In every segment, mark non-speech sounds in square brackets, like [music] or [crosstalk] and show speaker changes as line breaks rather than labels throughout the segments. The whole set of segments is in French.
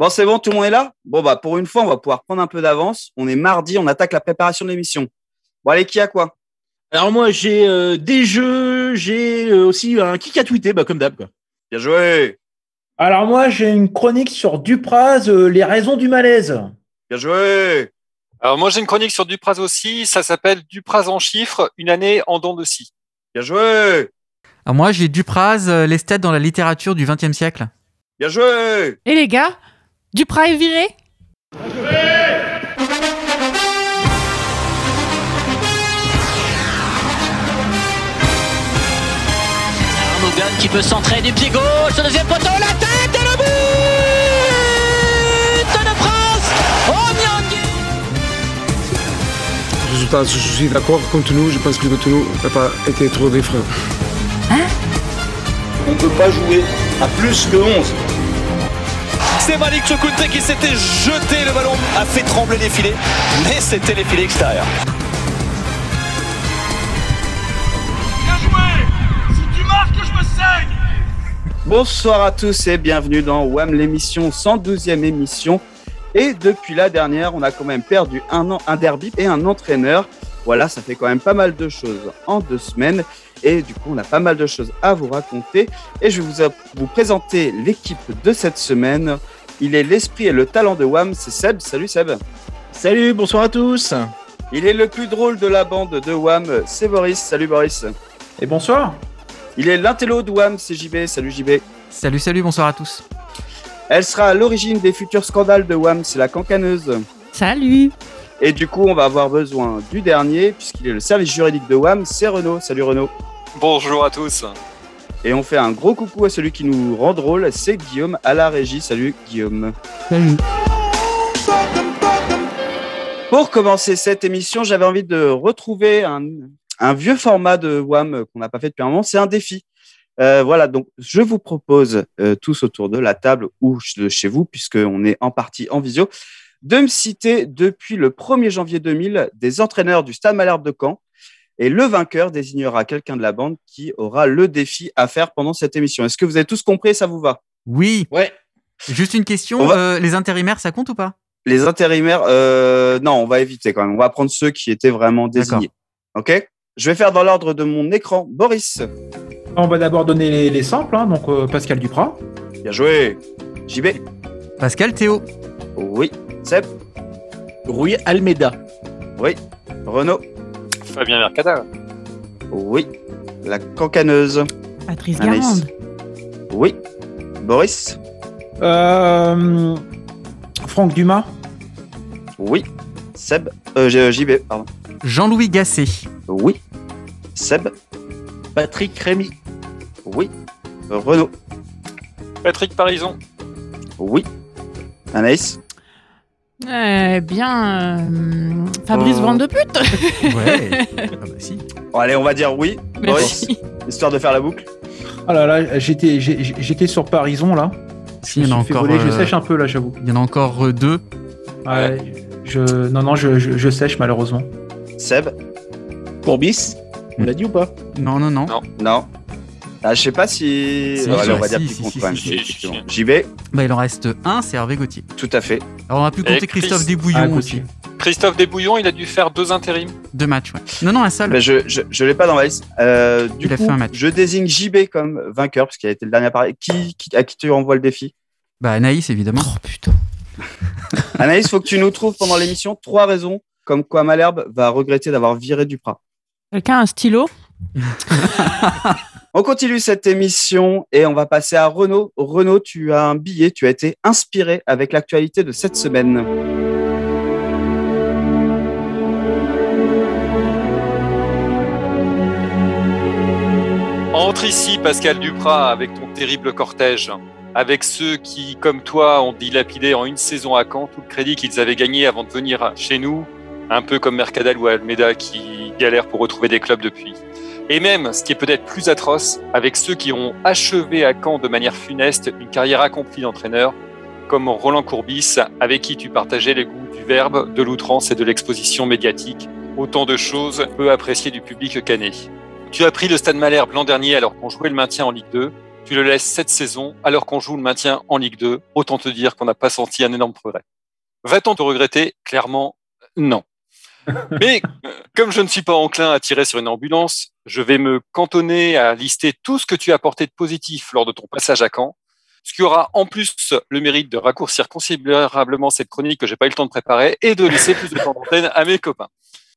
Bon, c'est bon, tout le monde est là? Bon, bah, pour une fois, on va pouvoir prendre un peu d'avance. On est mardi, on attaque la préparation de l'émission. Bon, allez, qui a quoi?
Alors moi, j'ai euh, des jeux, j'ai euh, aussi un kick à tweeter, bah, comme d'hab. quoi.
Bien joué
Alors moi, j'ai une chronique sur Dupraz, euh, les raisons du malaise.
Bien joué
Alors moi j'ai une chronique sur Dupraz aussi, ça s'appelle Dupraz en chiffres, une année en dents de scie.
Bien joué
Alors moi, j'ai Dupraz, euh, l'esthète dans la littérature du XXe siècle.
Bien joué
Et les gars, Duprat est viré?
Arnogan qui peut centrer du pied gauche, le deuxième poteau, la tête et le but de France
Résultat, je suis d'accord contre nous. Je pense que contre nous n'a pas été trop différent.
On ne peut pas jouer à plus que 11.
C'est Malik Chokunte qui s'était jeté, le ballon a fait trembler les filets, mais c'était les filets extérieurs.
Bonsoir à tous et bienvenue dans WAM, l'émission 112e émission. Et depuis la dernière, on a quand même perdu un, an, un derby et un entraîneur. Voilà, ça fait quand même pas mal de choses en deux semaines. Et du coup, on a pas mal de choses à vous raconter. Et je vais vous, vous présenter l'équipe de cette semaine. Il est l'esprit et le talent de WAM, c'est Seb. Salut Seb.
Salut, bonsoir à tous.
Il est le plus drôle de la bande de WAM, c'est Boris. Salut Boris.
Et bonsoir.
Il est l'intello de WAM, c'est JB. Salut JB.
Salut, salut, bonsoir à tous.
Elle sera à l'origine des futurs scandales de WAM, c'est la cancaneuse.
Salut
Et du coup, on va avoir besoin du dernier, puisqu'il est le service juridique de WAM, c'est Renaud. Salut Renaud.
Bonjour à tous.
Et on fait un gros coucou à celui qui nous rend drôle, c'est Guillaume à la régie. Salut Guillaume.
Salut.
Pour commencer cette émission, j'avais envie de retrouver un, un vieux format de WAM qu'on n'a pas fait depuis un moment, c'est un défi. Euh, voilà, donc je vous propose euh, tous autour de la table ou de chez vous, puisqu'on est en partie en visio, de me citer depuis le 1er janvier 2000 des entraîneurs du Stade Malherbe de Caen. Et le vainqueur désignera quelqu'un de la bande qui aura le défi à faire pendant cette émission. Est-ce que vous avez tous compris Ça vous va?
Oui.
Ouais.
Juste une question,
va-
euh, les intérimaires, ça compte ou pas?
Les intérimaires, euh, non, on va éviter quand même. On va prendre ceux qui étaient vraiment désignés. OK? Je vais faire dans l'ordre de mon écran. Boris,
On va d'abord donner les, les samples, hein, donc euh, Pascal Duprat.
bien joué. JB,
Pascal Théo.
oui. Seb,
Rui Almeida.
oui. Renaud,
Fabien Mercadal.
oui. La cancaneuse,
Patrice
Anaïs.
Garande.
oui. Boris,
Euh, Franck Dumas.
oui. Seb, euh, J- JB, pardon.
Jean-Louis Gasset.
Oui. Seb,
Patrick Rémy.
oui. Renaud,
Patrick Parison.
oui. Anaïs,
Eh bien, euh, Fabrice
Oh.
Van de Pute
Ouais. [laughs] ah bah si.
Bon, allez, on va dire oui. Boris,
Merci.
histoire de faire la boucle.
Oh là là, j'étais j'ai- j'étais sur Parison là.
Si,
Je
il y en
me
a encore,
voler, je
euh,
sèche un peu là, j'avoue.
Il y en a encore euh, deux.
Ouais, je, non, non, je, je, je sèche malheureusement.
Seb,
Courbis. On l'a dit ou pas?
Non, non, non.
Non.
non. Ah, je sais pas si.
Si,
Bon, allez, on va
si,
dire
si,
compte
si,
quand même.
si, si,
effectivement.
si.
JB,
Bah, il en reste un, c'est Hervé Gauthier.
tout à fait.
Alors, on plus
Et
compter Christophe
Chris-
Desbouillons
Ah,
aussi.
Christophe Desbouillons, il a dû faire deux intérims.
Deux matchs, ouais. Non, non, un seul.
Mais je je, je l'ai pas dans ma liste. Euh, du
Il a
coup,
fait un match.
je désigne JB comme vainqueur parce qu'il a été le dernier à parler. Qui, qui- à qui tu renvoies le défi?
Bah, Anaïs, évidemment.
Oh putain. [laughs]
Anaïs, faut que tu nous trouves pendant l'émission trois raisons comme quoi Malherbe va regretter d'avoir viré Duprat.
Quelqu'un a un stylo? [laughs]
On continue cette émission et on va passer à Renaud. Renaud, tu as un billet, tu as été inspiré avec l'actualité de cette semaine.
Entre ici, Pascal Duprat, avec ton terrible cortège. Avec ceux qui, comme toi, ont dilapidé en une saison à Caen tout le crédit qu'ils avaient gagné avant de venir chez nous. Un peu comme Mercadal ou Almeida qui galèrent pour retrouver des clubs depuis. Et même, ce qui est peut-être plus atroce, avec ceux qui ont achevé à Caen de manière funeste une carrière accomplie d'entraîneur, comme Roland Courbis, avec qui tu partageais les goûts du verbe, de l'outrance et de l'exposition médiatique. Autant de choses peu appréciées du public canet. Tu as pris le Stade Malherbe l'an dernier alors qu'on jouait le maintien en Ligue 2. Tu le laisses cette saison alors qu'on joue le maintien en Ligue 2. Autant te dire qu'on n'a pas senti un énorme progrès. Va-t-on te regretter? Clairement, non. [laughs] Mais euh, comme je ne suis pas enclin à tirer sur une ambulance, je vais me cantonner à lister tout ce que tu as apporté de positif lors de ton passage à Caen, ce qui aura en plus le mérite de raccourcir considérablement cette chronique que j'ai pas eu le temps de préparer et de laisser plus de temps d'antenne à mes copains.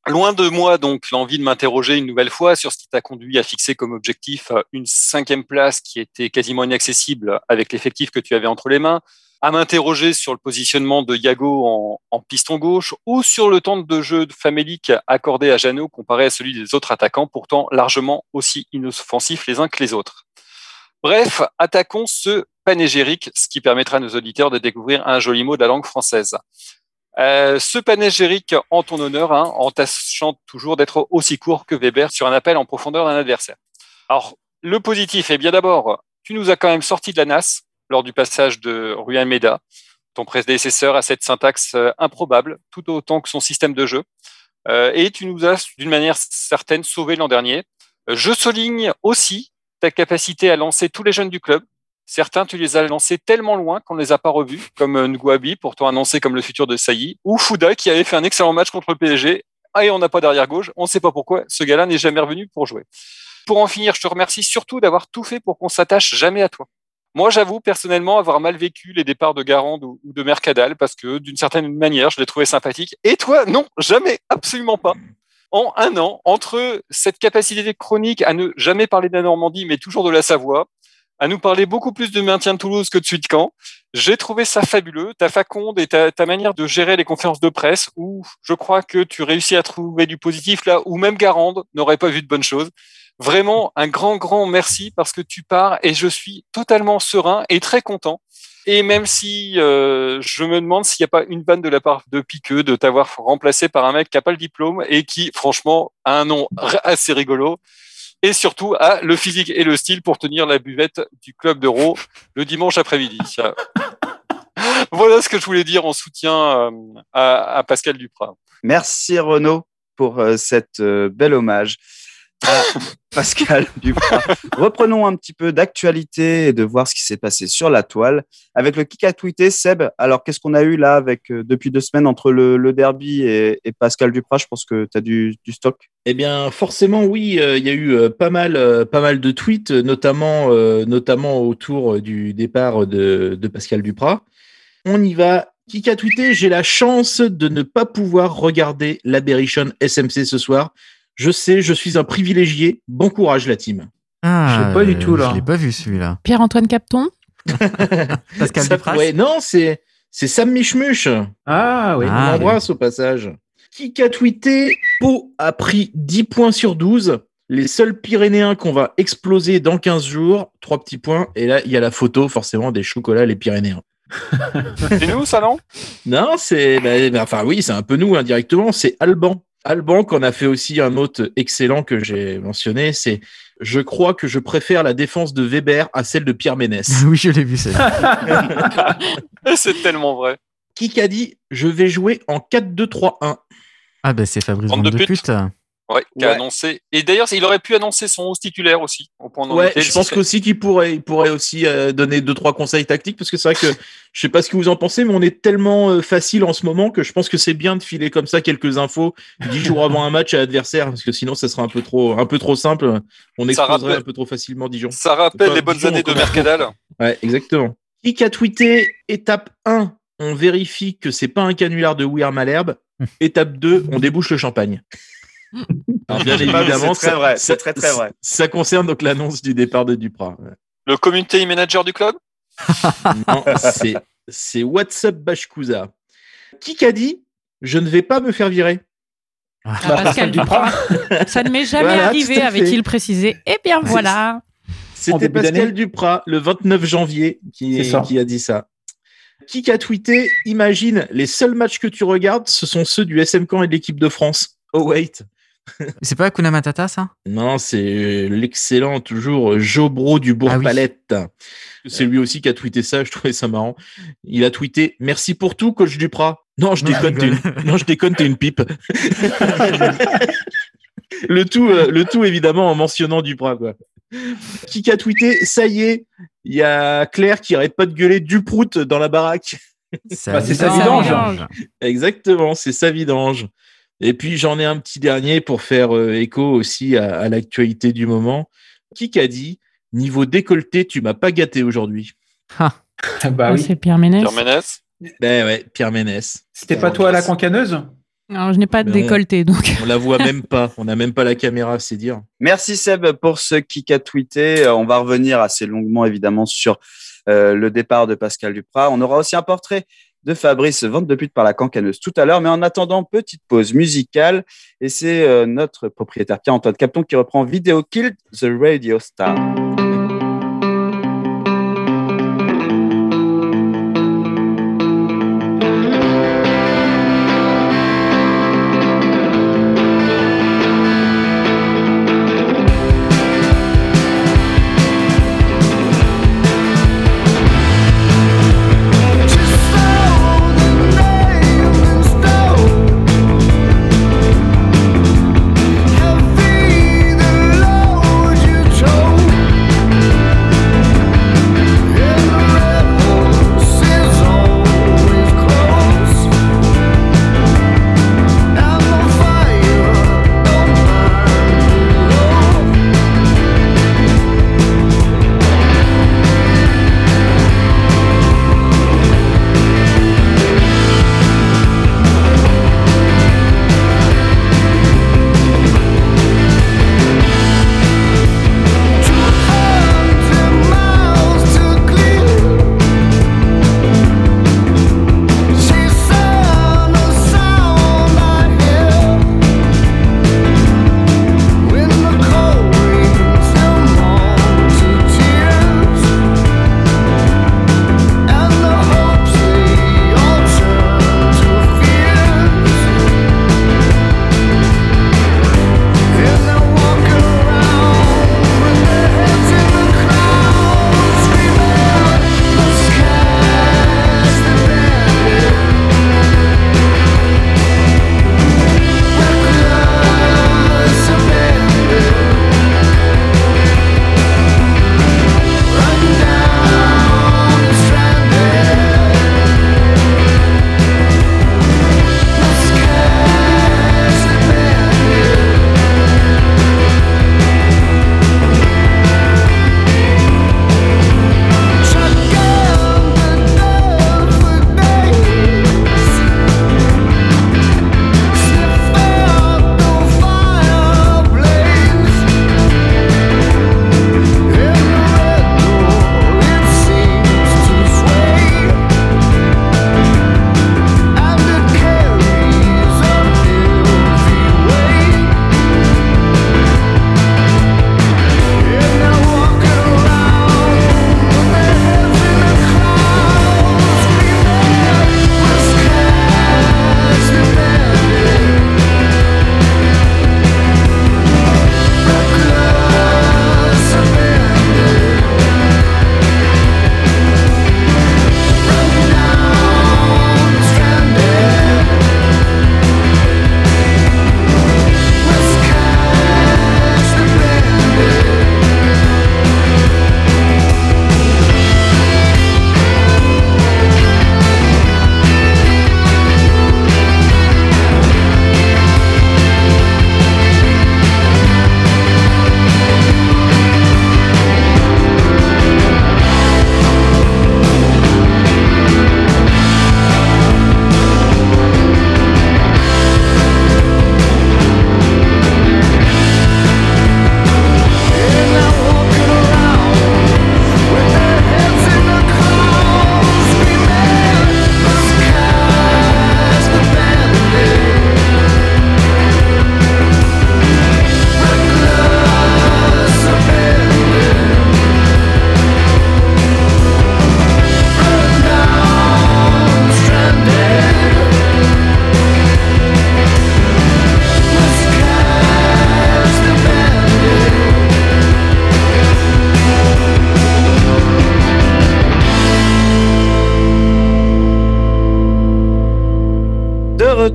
Loin de moi donc l'envie de m'interroger une nouvelle fois sur ce qui t'a conduit à fixer comme objectif euh, une cinquième place qui était quasiment inaccessible avec l'effectif que tu avais entre les mains, à m'interroger sur le positionnement de Yago en, piston gauche ou sur le temps de jeu famélique accordé à Jeannot comparé à celui des autres attaquants, pourtant largement aussi inoffensifs les uns que les autres. Bref, attaquons ce panégérique, ce qui permettra à nos auditeurs de découvrir un joli mot de la langue française. Euh, ce panégérique en ton honneur, hein, en tâchant toujours d'être aussi court que Weber sur un appel en profondeur d'un adversaire. Alors, le positif est bien d'abord, tu nous as quand même sorti de la NAS lors du passage de Rui Almeida. Ton prédécesseur a cette syntaxe euh, improbable, tout autant que son système de jeu. Euh, et tu nous as, d'une manière certaine, sauvé l'an dernier. Euh, je souligne aussi ta capacité à lancer tous les jeunes du club, Certains, tu les as lancés tellement loin qu'on ne les a pas revus, comme Ngouabi, pourtant annoncé comme le futur de Saï, ou Fouda, qui avait fait un excellent match contre le PSG. Ah, et on n'a pas d'arrière gauche. On ne sait pas pourquoi. Ce gars-là n'est jamais revenu pour jouer. Pour en finir, je te remercie surtout d'avoir tout fait pour qu'on s'attache jamais à toi. Moi, j'avoue personnellement avoir mal vécu les départs de Garande ou de Mercadal parce que d'une certaine manière, je les trouvais sympathiques. Et toi, non, jamais, absolument pas. En un an, entre cette capacité chronique à ne jamais parler de la Normandie, mais toujours de la Savoie, à nous parler beaucoup plus de maintien de Toulouse que de suite Caen. J'ai trouvé ça fabuleux, ta faconde et ta, ta, manière de gérer les conférences de presse, où je crois que tu réussis à trouver du positif là où même Garande n'aurait pas vu de bonnes choses. Vraiment un grand, grand merci parce que tu pars et je suis totalement serein et très content. Et même si euh, je me demande s'il n'y a pas une vanne de la part de Piqueux de t'avoir remplacé par un mec qui n'a pas le diplôme et qui, franchement, a un nom assez rigolo et surtout a le physique et le style pour tenir la buvette du club d'Euro le dimanche après-midi. [laughs] voilà ce que je voulais dire en soutien à, à Pascal Duprat.
Merci Renaud pour euh, cette euh, belle hommage [laughs] Pascal Duprat. Reprenons un petit peu d'actualité et de voir ce qui s'est passé sur la toile avec le kick à tweeter. Seb, alors qu'est-ce qu'on a eu là avec euh, depuis deux semaines entre le, derby et, Pascal Duprat? Je pense que tu as du, stock.
Eh bien, forcément, oui, il euh, y a eu euh, pas mal, de tweets, notamment, notamment autour du départ de, Pascal Duprat. On y va. Qui a tweeté J'ai la chance de ne pas pouvoir regarder l'Aberration SMC ce soir. Je sais, je suis un privilégié. Bon courage, la team.
Ah,
je sais pas du tout là.
Je l'ai pas vu celui-là.
Pierre-Antoine Capton [laughs]
Pascal
Ça, ouais, Non, c'est c'est Sam Michmuch.
Ah oui.
Ah,
On l'embrasse au passage. Qui a tweeté Pau a pris 10 points sur 12. Les seuls Pyrénéens qu'on va exploser dans 15 jours. Trois petits points. Et là, il y a la photo, forcément, des chocolats, les Pyrénéens. [laughs]
C'est nous, ça, non?
Non, c'est. bah, bah, enfin, oui, c'est un peu nous, indirectement. C'est Alban. Alban, qu'on a fait aussi un autre excellent que j'ai mentionné, c'est Je crois que je préfère la défense de Weber à celle de Pierre Ménès. [laughs]
oui, je l'ai vu, c'est [laughs]
C'est tellement vrai.
Qui a dit Je vais jouer en 4-2-3-1
Ah, ben c'est Fabrice
Bande
Bande
de
de
pute.
pute.
Ouais, qui a
Ouais.
annoncé. Et d'ailleurs, il aurait pu annoncer son 11 titulaire aussi. Au point
Ouais, je pense qu'aussi qu'il pourrait, il pourrait aussi euh, donner deux trois conseils tactiques parce que c'est vrai que je sais pas ce que vous en pensez, mais on est tellement euh, facile en ce moment que je pense que c'est bien de filer comme ça quelques infos dix jours avant un match à l'adversaire parce que sinon ça sera un peu trop, un peu trop simple. On exposerait
rappelle-
un peu trop facilement Dijon.
Ça rappelle
Enfin,
les bonnes
Dijon,
années de. Mercadal. [laughs]
Ouais, exactement. Qui a tweeté étape 1, on vérifie que c'est pas un canular de Weir Malherbe. [laughs] étape 2, on débouche le champagne. Alors, bien [laughs]
C'est pas-
évidemment,
c'est très
ça-
vrai,
ça-
c'est très, très vrai.
Ça concerne donc l'annonce du départ de Duprat.
Le community manager du club? [laughs]
Non, c'est, WhatsApp Bashkusa. Qui a dit Je ne vais pas me faire virer?
Ah, Pascal Duprat. Ça ne m'est jamais
Voilà,
arrivé, avait-il précisé. Eh bien voilà.
C'était Pascal Duprat, le 29 janvier, qui, qui a dit ça. Qui a tweeté Imagine, les seuls matchs que tu regardes, ce sont ceux du SM Caen et de l'équipe de France. Oh, wait. [laughs]
C'est pas Hakuna Matata, ça?
Non, c'est l'excellent, toujours Jobro du Bourg-Palette. C'est lui aussi qui a tweeté ça, je trouvais ça marrant. Il a tweeté Merci pour tout, coach Duprat. Non, je
Non,
déconne,
je
t'es une... non, je déconne, t'es une pipe. [laughs] le tout, euh, le tout évidemment en mentionnant Duprat, quoi. Qui a tweeté Ça y est, il y a Claire qui arrête pas de gueuler du prout dans la baraque.
Bah, c'est sa vidange.
Exactement, c'est sa vidange. Et puis j'en ai un petit dernier pour faire euh, écho aussi à, à l'actualité du moment. Qui a dit Niveau décolleté, tu m'as pas gâté aujourd'hui
bah
Oh,
oui.
C'est Pierre Ménès.
Pierre Ménès?
Ben ouais, Pierre Ménès.
C'était pas toi à la cancaneuse?
Alors, je n'ai pas de
on-
décolleté, donc.
On la voit même pas. On n'a même pas la caméra, c'est dire.
Merci Seb pour ce kick à tweeté. Euh, On va revenir assez longuement évidemment sur euh, le départ de Pascal Duprat. On aura aussi un portrait de Fabrice Vente de pute par la cancaneuse tout à l'heure. Mais en attendant, petite pause musicale. Et c'est euh, notre propriétaire Pierre-Antoine Capton qui reprend Vidéo Kill the Radio Star.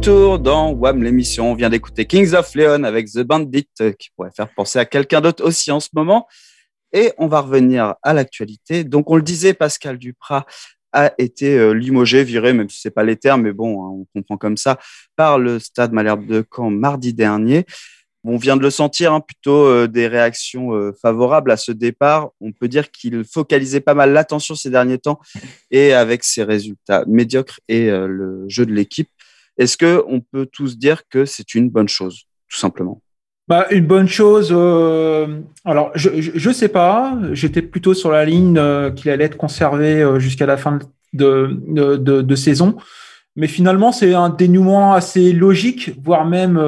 Dans WAM l'émission. On vient d'écouter Kings of Leon avec The Bandit euh, qui pourrait faire penser à quelqu'un d'autre aussi en ce moment. Et on va revenir à l'actualité. Donc, on le disait, Pascal Duprat a été euh, limogé, viré, même si c'est pas les termes, mais bon, hein, on comprend comme ça, par le Stade Malherbe de Caen mardi dernier. On vient de le sentir, hein, plutôt euh, des réactions favorables à ce départ. On peut dire qu'il focalisait pas mal l'attention ces derniers temps et avec ses résultats médiocres et le jeu de l'équipe. Est-ce que on peut tous dire que c'est une bonne chose, tout simplement?
Bah, une bonne chose. euh, alors, je, je je sais pas. J'étais plutôt sur la ligne euh, qu'il allait être conservé euh, jusqu'à la fin de, saison. Mais finalement, c'est un dénouement assez logique, voire même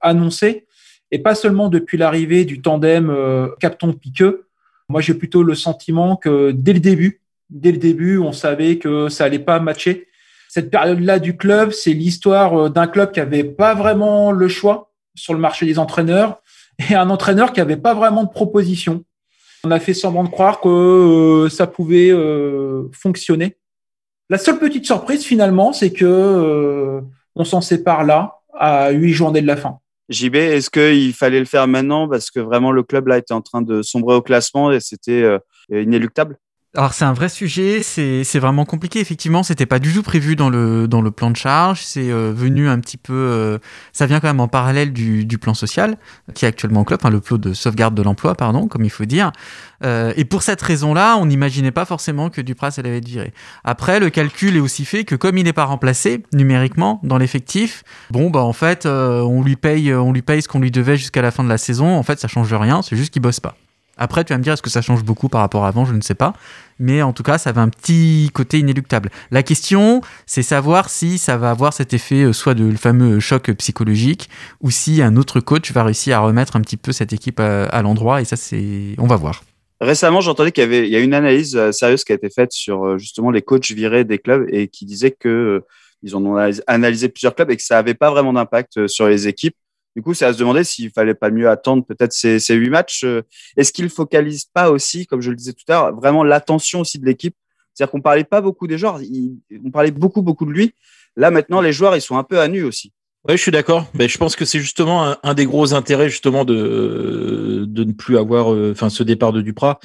annoncé, et pas seulement depuis l'arrivée du tandem Capton-Piqueux. Moi, j'ai plutôt le sentiment que dès le début, dès le début, on savait que ça allait pas matcher. Cette période-là du club, c'est l'histoire euh, d'un club qui avait pas vraiment le choix sur le marché des entraîneurs et un entraîneur qui avait pas vraiment de proposition. On a fait semblant de croire que euh, ça pouvait euh, fonctionner. La seule petite surprise finalement, c'est que on s'en sépare là à huit journées de la fin.
JB, est-ce qu'il fallait le faire maintenant parce que vraiment le club était en train de sombrer au classement et c'était inéluctable?
Alors c'est un vrai sujet, c'est vraiment compliqué. Effectivement, c'était pas du tout prévu dans le dans le plan de charge. C'est euh, venu un petit peu, euh, ça vient quand même en parallèle du, du plan social qui est actuellement au club, enfin le plan de sauvegarde de l'emploi, pardon, comme il faut dire. Euh, et pour cette raison-là, on n'imaginait pas forcément que Dupras allait être viré. Après, le calcul est aussi fait que comme il n'est pas remplacé numériquement dans l'effectif, bon bah en fait, euh, on lui paye, on lui paye ce qu'on lui devait jusqu'à la fin de la saison. En fait, ça change rien, c'est juste qu'il bosse pas. Après, tu vas me dire, est-ce que ça change beaucoup par rapport à avant? Je ne sais pas. Mais en tout cas, ça avait un petit côté inéluctable. La question, c'est savoir si ça va avoir cet effet, euh, soit de le fameux choc psychologique, ou si un autre coach va réussir à remettre un petit peu cette équipe à, l'endroit. Et ça, c'est, on va voir.
Récemment, j'entendais qu'il y avait il y a une analyse euh, sérieuse qui a été faite sur euh, justement les coachs virés des clubs et qui disait que euh, ils ont analysé- plusieurs clubs et que ça avait pas vraiment d'impact euh, sur les équipes. Du coup, c'est à se demander s'il fallait pas mieux attendre peut-être ces, huit matchs. euh, Est-ce qu'ils focalisent pas aussi, comme je le disais tout à l'heure, vraiment l'attention aussi de l'équipe? C'est-à-dire qu'on parlait pas beaucoup des joueurs, on parlait beaucoup beaucoup de lui. Là maintenant, les joueurs ils sont un peu à nu aussi.
Ouais, je suis d'accord. Ben, je pense que c'est justement un, un des gros intérêts justement de de ne plus avoir, euh, enfin, ce départ de Duprat.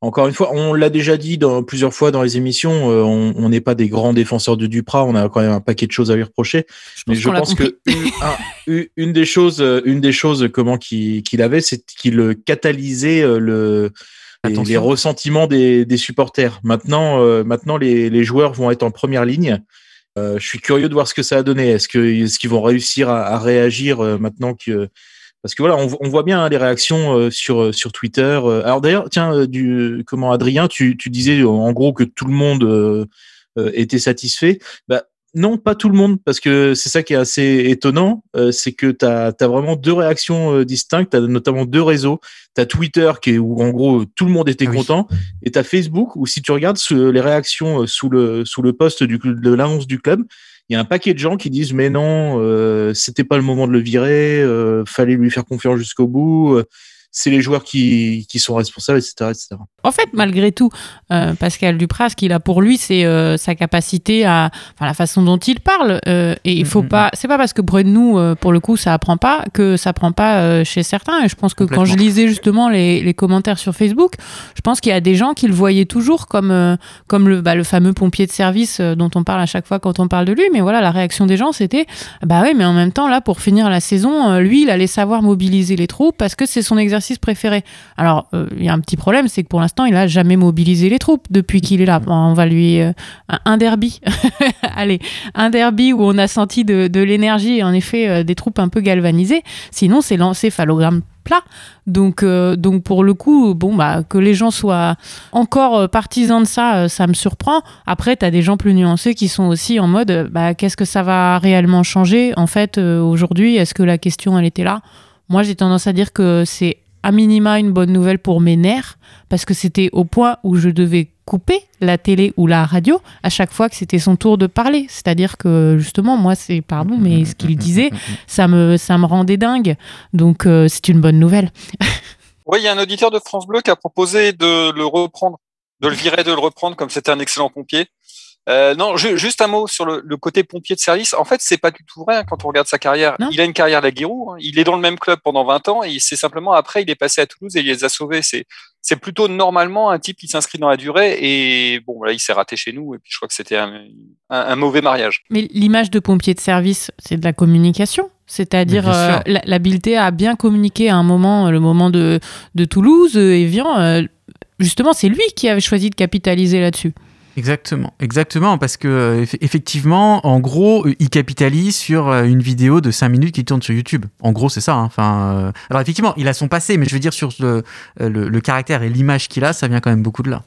Encore une fois, on l'a déjà dit dans, plusieurs fois dans les émissions, euh, on n'est pas des grands défenseurs de Duprat. On a quand même un paquet de choses à lui reprocher. Mais je pense que une, un- une- une des choses, euh, une des choses comment qu'il avait, c'est qu'il catalysait euh, le les, ressentiments des, des supporters. Maintenant, euh, maintenant les, les joueurs vont être en première ligne. Euh, je suis curieux de voir ce que ça a donné. Est-ce qu'ils vont réussir à, à réagir euh, maintenant que parce que voilà, on, on voit bien hein, les réactions euh, sur euh, sur Twitter. Euh, Alors d'ailleurs, tiens, euh, du comment Adrien, tu, tu disais en gros que tout le monde était satisfait. Bah, non, pas tout le monde, parce que c'est ça qui est assez étonnant, euh, c'est que tu as, vraiment deux réactions euh, distinctes, tu as notamment deux réseaux. Tu as Twitter, qui est, où en gros tout le monde était
Ah oui.
content, et tu as Facebook, où si tu regardes ce- les réactions sous le, sous le post du, de l'annonce du club, il y a un paquet de gens qui disent mais non, euh, c'était pas le moment de le virer, euh, fallait lui faire confiance jusqu'au bout, euh, c'est les joueurs qui, qui sont responsables, etc. etc.
En fait, malgré tout, euh, Pascal Dupras, ce qu'il a pour lui, c'est euh, sa capacité à, enfin, la façon dont il parle. euh, et il faut
Mhm.
pas, c'est pas parce que euh, pour le coup, ça apprend pas que ça prend pas chez certains. Et je pense que quand je lisais justement les, les commentaires sur Facebook, je pense qu'il y a des gens qui le voyaient toujours comme, comme le, bah, le fameux pompier de service dont on parle à chaque fois quand on parle de lui. Mais voilà, la réaction des gens, c'était, bah oui, mais en même temps, là, pour finir la saison, lui, il allait savoir mobiliser les troupes parce que c'est son exercice préféré. Alors, euh, il y a un petit problème, c'est que pour l'instant, il a jamais mobilisé les troupes depuis qu'il est là. On va lui euh, un- derby, [laughs] allez, un derby où on a senti de, l'énergie et en effet euh, des troupes un peu galvanisées. Sinon, c'est l'encéphalogramme plat. Donc, donc pour le coup, bon bah que les gens soient encore partisans de ça, ça me surprend. Après, tu as des gens plus nuancés qui sont aussi en mode, bah qu'est-ce que ça va réellement changer? En fait aujourd'hui Est-ce que la question elle était là? Moi, j'ai tendance à dire que c'est à minima une bonne nouvelle pour mes nerfs parce que c'était au point où je devais couper la télé ou la radio à chaque fois que c'était son tour de parler. C'est-à-dire que justement, moi, c'est pardon, mais ce qu'il disait, ça me ça me rendait dingue. Donc euh, c'est une bonne nouvelle. [laughs]
Oui, il y a un auditeur de France Bleu qui a proposé de le reprendre, de le virer, de le reprendre, comme c'était un excellent pompier. Euh, non, ju- juste un mot sur le, le côté pompier de service. En fait, c'est pas du tout vrai hein, quand on regarde sa carrière.
Non.
Il a une carrière la Giroud. hein. Il est dans le même club pendant 20 ans et c'est simplement après, il est passé à Toulouse et il les a sauvés. C'est c'est plutôt normalement un type qui s'inscrit dans la durée et bon, là, il s'est raté chez nous et puis je crois que c'était un, un, un mauvais mariage.
Mais l'image de pompier de service, c'est de la communication. C'est-à-dire euh, l'habileté à bien communiquer à un moment, le moment de, de Toulouse, euh, et Evian, euh, justement, c'est lui qui avait choisi de capitaliser là-dessus.
Exactement, exactement, parce que euh, eff- effectivement, en gros, euh, il capitalise sur euh, une vidéo de 5 minutes qui tourne sur YouTube. En gros, c'est ça. hein. Enfin, euh, alors effectivement, il a son passé, mais je veux dire sur le, le, le caractère et l'image qu'il a, ça vient quand même beaucoup de là.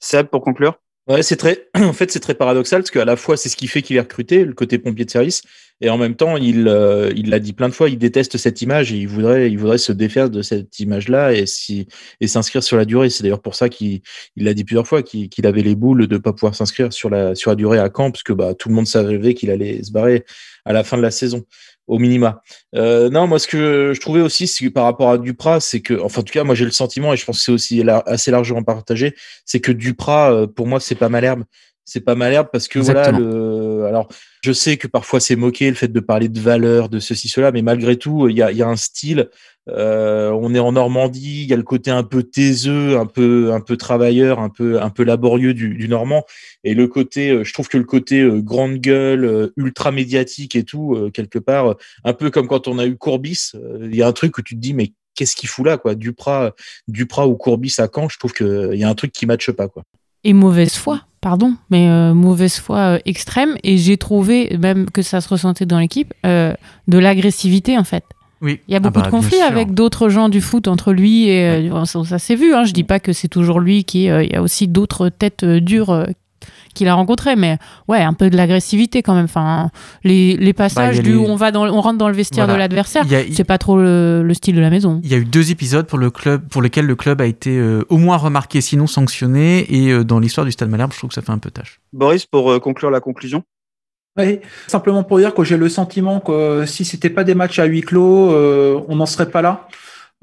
Seb, pour conclure?
Ouais, c'est très, [clears throat] en fait, c'est très paradoxal parce qu'à la fois, c'est ce qui fait qu'il est recruté, le côté pompier de service, et en même temps, il, euh, il l'a dit plein de fois, il déteste cette image et il voudrait, il voudrait se défaire de cette image-là et si, et s'inscrire sur la durée. C'est d'ailleurs pour ça qu'il, il l'a dit plusieurs fois, qu'il, qu'il avait les boules de pas pouvoir s'inscrire sur la, sur la durée à Caen parce que, bah, tout le monde savait qu'il allait se barrer à la fin de la saison, au minima. Euh, non, moi, ce que je trouvais aussi, que par rapport à Duprat, c'est que, enfin, en tout cas, moi, j'ai le sentiment, et je pense que c'est aussi assez largement partagé, c'est que Duprat, euh, pour moi, c'est pas Malherbe. C'est pas Malherbe parce que
Exactement.
voilà, le, alors, je sais que parfois c'est moqué le fait de parler de valeur, de ceci, cela, mais malgré tout, il y a, il y a un style. Euh, on est en Normandie, il y a le côté un peu taiseux, un peu, un peu travailleur, un peu, un peu laborieux du, du Normand, et le côté, euh, je trouve que le côté euh, grande gueule, ultra médiatique et tout, euh, quelque part, un peu comme quand on a eu Courbis, il y a un truc où tu te dis mais qu'est-ce qu'il fout là quoi, Duprat, Duprat ou Courbis à Caen, je trouve que il y a un truc qui matche pas quoi.
Et mauvaise foi, pardon, mais euh, mauvaise foi euh, extrême. Et j'ai trouvé, même que ça se ressentait dans l'équipe, euh, de l'agressivité en fait.
Oui.
Il y a beaucoup
Ah bah,
de conflits avec d'autres gens du foot entre lui et euh, ça, ça s'est vu. Hein, je dis pas que c'est toujours lui qui. euh, Il y a aussi d'autres têtes euh, dures euh, qu'il a rencontrées, mais ouais, un peu de l'agressivité quand même. Enfin, les, les passages
Bah,
du
les-
où on va dans, on rentre dans le vestiaire
Voilà.
de l'adversaire,
a-
c'est pas trop le, le style de la maison.
Il y a eu deux épisodes pour le club, pour lesquels le club a été euh, au moins remarqué, sinon sanctionné, et euh, dans l'histoire du Stade Malherbe, je trouve que ça fait un peu tâche.
Boris, pour euh, conclure la conclusion
Oui, simplement pour dire que j'ai le sentiment que si c'était pas des matchs à huis clos, euh, on n'en serait pas là.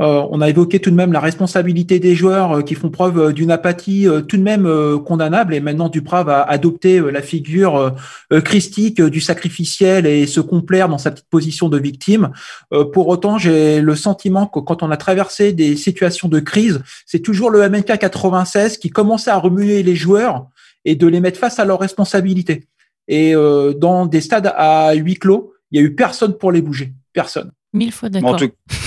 Euh, on a évoqué tout de même la responsabilité des joueurs euh, qui font preuve euh, d'une apathie euh, tout de même euh, condamnable. Et maintenant, Duprat va adopter euh, la figure christique euh, du sacrificiel et se complaire dans sa petite position de victime. Euh, pour autant, j'ai le sentiment que quand on a traversé des situations de crise, c'est toujours le MNK 96 qui commençait à remuer les joueurs et de les mettre face à leurs responsabilités. Et euh, dans des stades à huis clos, il y a eu personne pour les bouger. Personne.
Mille fois
en
d'accord.
tout, [laughs]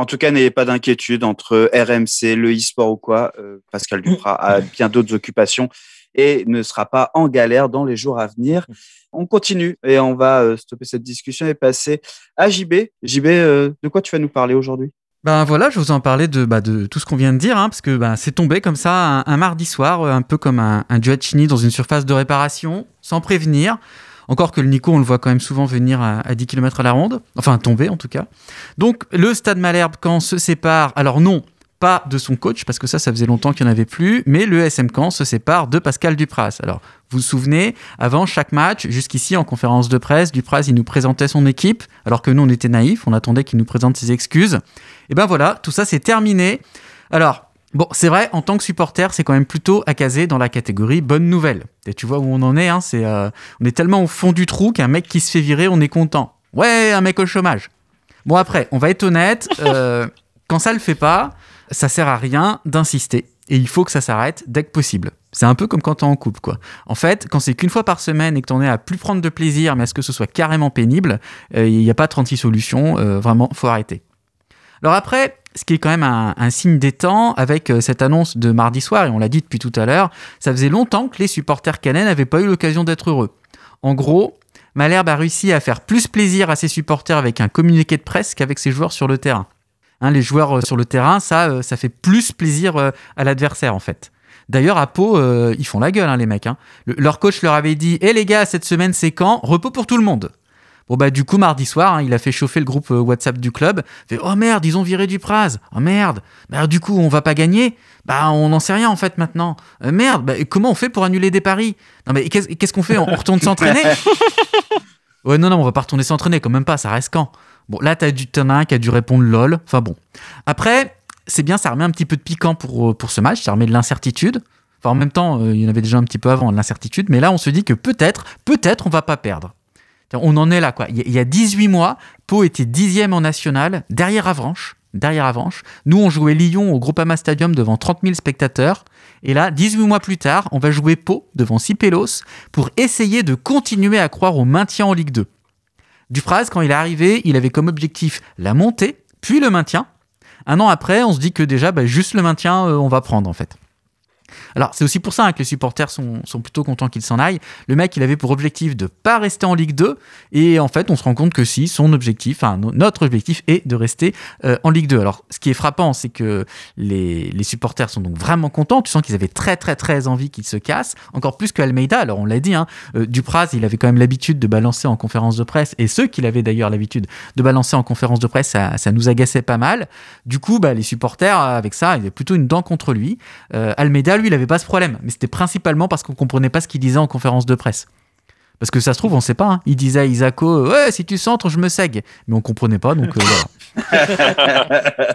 en tout cas, n'ayez pas d'inquiétude entre RMC, le e-sport ou quoi. euh, Pascal Duprat a [laughs] bien d'autres occupations et ne sera pas en galère dans les jours à venir. On continue et on va euh, stopper cette discussion et passer à JB. JB, euh, de quoi tu vas nous parler aujourd'hui?
Ben voilà, je vous en parlais de, bah, de tout ce qu'on vient de dire, hein, parce que ben, c'est tombé comme ça un, un mardi soir, un peu comme un, un Giacchini dans une surface de réparation, sans prévenir. Encore que le Nico, on le voit quand même souvent venir à, à 10 km à la ronde, enfin tomber en tout cas. Donc le Stade Malherbe, quand se sépare, alors non, pas de son coach, parce que ça, ça faisait longtemps qu'il n'y en avait plus, mais le SM Caen se sépare de Pascal Dupras. Alors, vous vous souvenez, avant chaque match, jusqu'ici en conférence de presse, Dupras, il nous présentait son équipe, alors que nous, on était naïfs, on attendait qu'il nous présente ses excuses. Et ben voilà, tout ça, c'est terminé. Alors, Bon, c'est vrai, en tant que supporter, c'est quand même plutôt à caser dans la catégorie bonne nouvelle. Et tu vois où on en est, hein, c'est, euh, on est tellement au fond du trou qu'un mec qui se fait virer, on est content. Ouais, un mec au chômage. Bon après, on va être honnête, [laughs] euh, quand ça le fait pas, ça sert à rien d'insister. Et il faut que ça s'arrête dès que possible. C'est un peu comme quand t'es en couple, quoi. En fait, quand c'est qu'une fois par semaine et que t'en es à plus prendre de plaisir, mais à ce que ce soit carrément pénible, euh, il n'y a pas 36 solutions, vraiment, faut arrêter. Alors après, ce qui est quand même un, signe des temps avec euh, cette annonce de mardi soir, et on l'a dit depuis tout à l'heure, ça faisait longtemps que les supporters canets n'avaient pas eu l'occasion d'être heureux. En gros, Malherbe a réussi à faire plus plaisir à ses supporters avec un communiqué de presse qu'avec ses joueurs sur le terrain. Hein, les joueurs euh, sur le terrain, ça, euh, ça fait plus plaisir à l'adversaire en fait. D'ailleurs, à Pau, ils font la gueule, hein, les mecs. hein. Le- leur coach leur avait dit Hé les gars, cette semaine c'est quand? Repos pour tout le monde. Bon, bah, du coup, mardi soir, hein, il a fait chauffer le groupe euh, WhatsApp du club. Fait Oh merde, ils ont viré du Praz. Oh merde. Bah, du coup, on va pas gagner? Bah, on n'en sait rien en fait maintenant. Euh, merde, bah, comment on fait pour annuler des paris? Non, mais qu'est-ce qu'on fait? On on retourne s'entraîner? [laughs] Ouais, non, non, on va pas retourner s'entraîner, quand même pas, ça reste quand Bon, là, t'as du, t'en as un qui a dû répondre lol. Enfin bon. Après, c'est bien, ça remet un petit peu de piquant pour, euh, pour ce match, ça remet de l'incertitude. Enfin, en même temps, euh, il y en avait déjà un petit peu avant, l'incertitude. Mais là, on se dit que peut-être, peut-être, on va pas perdre. On en est là, quoi. Il y a- il y a 18 mois, Pau était dixième en national, derrière Avranches. Nous, on jouait Lyon au Groupama Stadium devant 30 000 spectateurs. Et là, 18 mois plus tard, on va jouer Pau devant Sipelos pour essayer de continuer à croire au maintien en Ligue 2. Dupraz, quand il est arrivé, il avait comme objectif la montée, puis le maintien. Un an après, on se dit que déjà, bah, juste le maintien, euh, on va prendre en fait. Alors, c'est aussi pour ça hein, que les supporters sont, sont plutôt contents qu'il s'en aille. Le mec, il avait pour objectif de pas rester en Ligue 2. Et en fait, on se rend compte que si, son objectif, enfin, no- notre objectif est de rester euh, en Ligue 2. Alors, ce qui est frappant, c'est que les, les supporters sont donc vraiment contents. Tu sens qu'ils avaient très, très, très envie qu'il se casse. Encore plus que Almeida. Alors, on l'a dit, hein, euh, Dupraz, il avait quand même l'habitude de balancer en conférence de presse. Et ceux qu'il avait d'ailleurs l'habitude de balancer en conférence de presse, ça, ça nous agaçait pas mal. Du coup, bah, les supporters, avec ça, ils avaient plutôt une dent contre lui. Euh, Almeida, lui, il avait pas ce problème, mais c'était principalement parce qu'on comprenait pas ce qu'il disait en conférence de presse. Parce que ça se trouve, on sait pas. hein. Il disait à Isako, ouais, si tu centres, je me sègue. Mais on comprenait pas, donc euh, voilà. [laughs]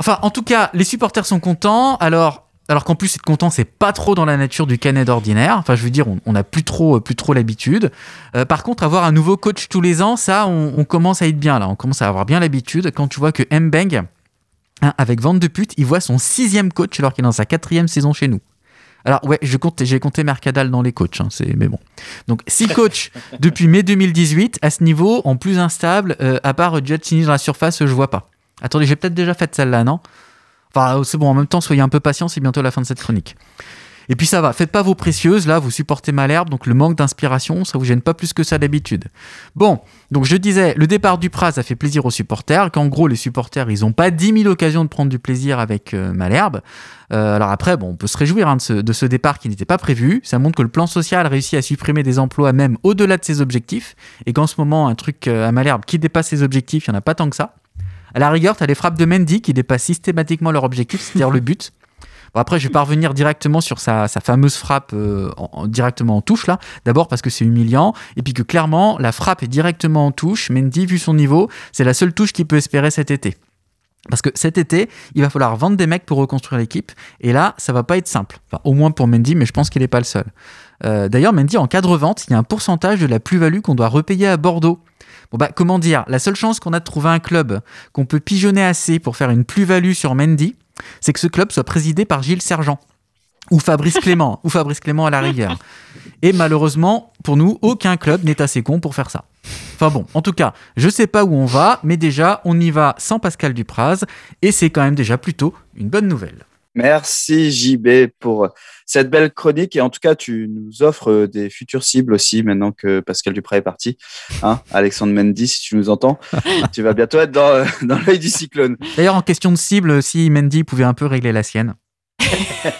Enfin, en tout cas, les supporters sont contents. Alors, alors qu'en plus, être content, c'est pas trop dans la nature du canet ordinaire. Enfin, je veux dire, on n'a plus trop, euh, plus trop l'habitude. Euh, par contre, avoir un nouveau coach tous les ans, ça, on, on commence à être bien là. On commence à avoir bien l'habitude. Quand tu vois que Mbeng, hein, avec vente de pute, il voit son sixième coach alors qu'il est dans sa quatrième saison chez nous. Alors ouais, je compte, j'ai compté Mercadal dans les coachs, hein, c'est mais bon. Donc six [laughs] coachs depuis mai 2018 à ce niveau, en plus instable, euh, à part Giacchini dans la surface, je vois pas. Attendez, j'ai peut-être déjà fait celle-là, non? Enfin, c'est bon, en même temps, soyez un peu patient, c'est bientôt la fin de cette chronique. Et puis ça va, faites pas vos précieuses, là, vous supportez Malherbe, donc le manque d'inspiration, ça vous gêne pas plus que ça d'habitude. Bon, donc je disais, le départ du Praz a fait plaisir aux supporters, qu'en gros, les supporters, ils ont pas 10 000 occasions de prendre du plaisir avec euh, Malherbe. Euh, alors après, bon, on peut se réjouir hein, de, ce, de ce départ qui n'était pas prévu. Ça montre que le plan social réussit à supprimer des emplois même au-delà de ses objectifs, et qu'en ce moment, un truc euh, à Malherbe qui dépasse ses objectifs, il n'y en a pas tant que ça. À la rigueur, tu as les frappes de Mendy qui dépassent systématiquement leur objectif, c'est-à-dire le but. Bon, après, je vais pas revenir directement sur sa, fameuse frappe euh, en- en- directement en touche, là. D'abord parce que c'est humiliant, et puis que clairement, la frappe est directement en touche. Mendy, vu son niveau, c'est la seule touche qu'il peut espérer cet été. Parce que cet été, il va falloir vendre des mecs pour reconstruire l'équipe, et là, ça va pas être simple. Enfin, au moins pour Mendy, mais je pense qu'il n'est pas le seul. Euh, D'ailleurs, Mendy, en cas de revente, il y a un pourcentage de la plus-value qu'on doit repayer à Bordeaux. Bon bah, comment dire? La seule chance qu'on a de trouver un club qu'on peut pigeonner assez pour faire une plus-value sur Mendy, c'est que ce club soit présidé par Gilles Sergent ou Fabrice [laughs] Clément, ou Fabrice Clément à la rigueur. Et malheureusement, pour nous, aucun club n'est assez con pour faire ça. Enfin bon, en tout cas, je sais pas où on va, mais déjà, on y va sans Pascal Dupraz, et c'est quand même déjà plutôt une bonne nouvelle.
Merci JB pour cette belle chronique et en tout cas tu nous offres euh, des futures cibles aussi maintenant que Pascal Duprat est parti. Hein [laughs] Alexandre Mendy, si tu nous entends, [laughs] tu vas bientôt être dans, euh, [laughs] dans l'œil du cyclone.
D'ailleurs, en question de cible, si Mendy pouvait un peu régler la sienne.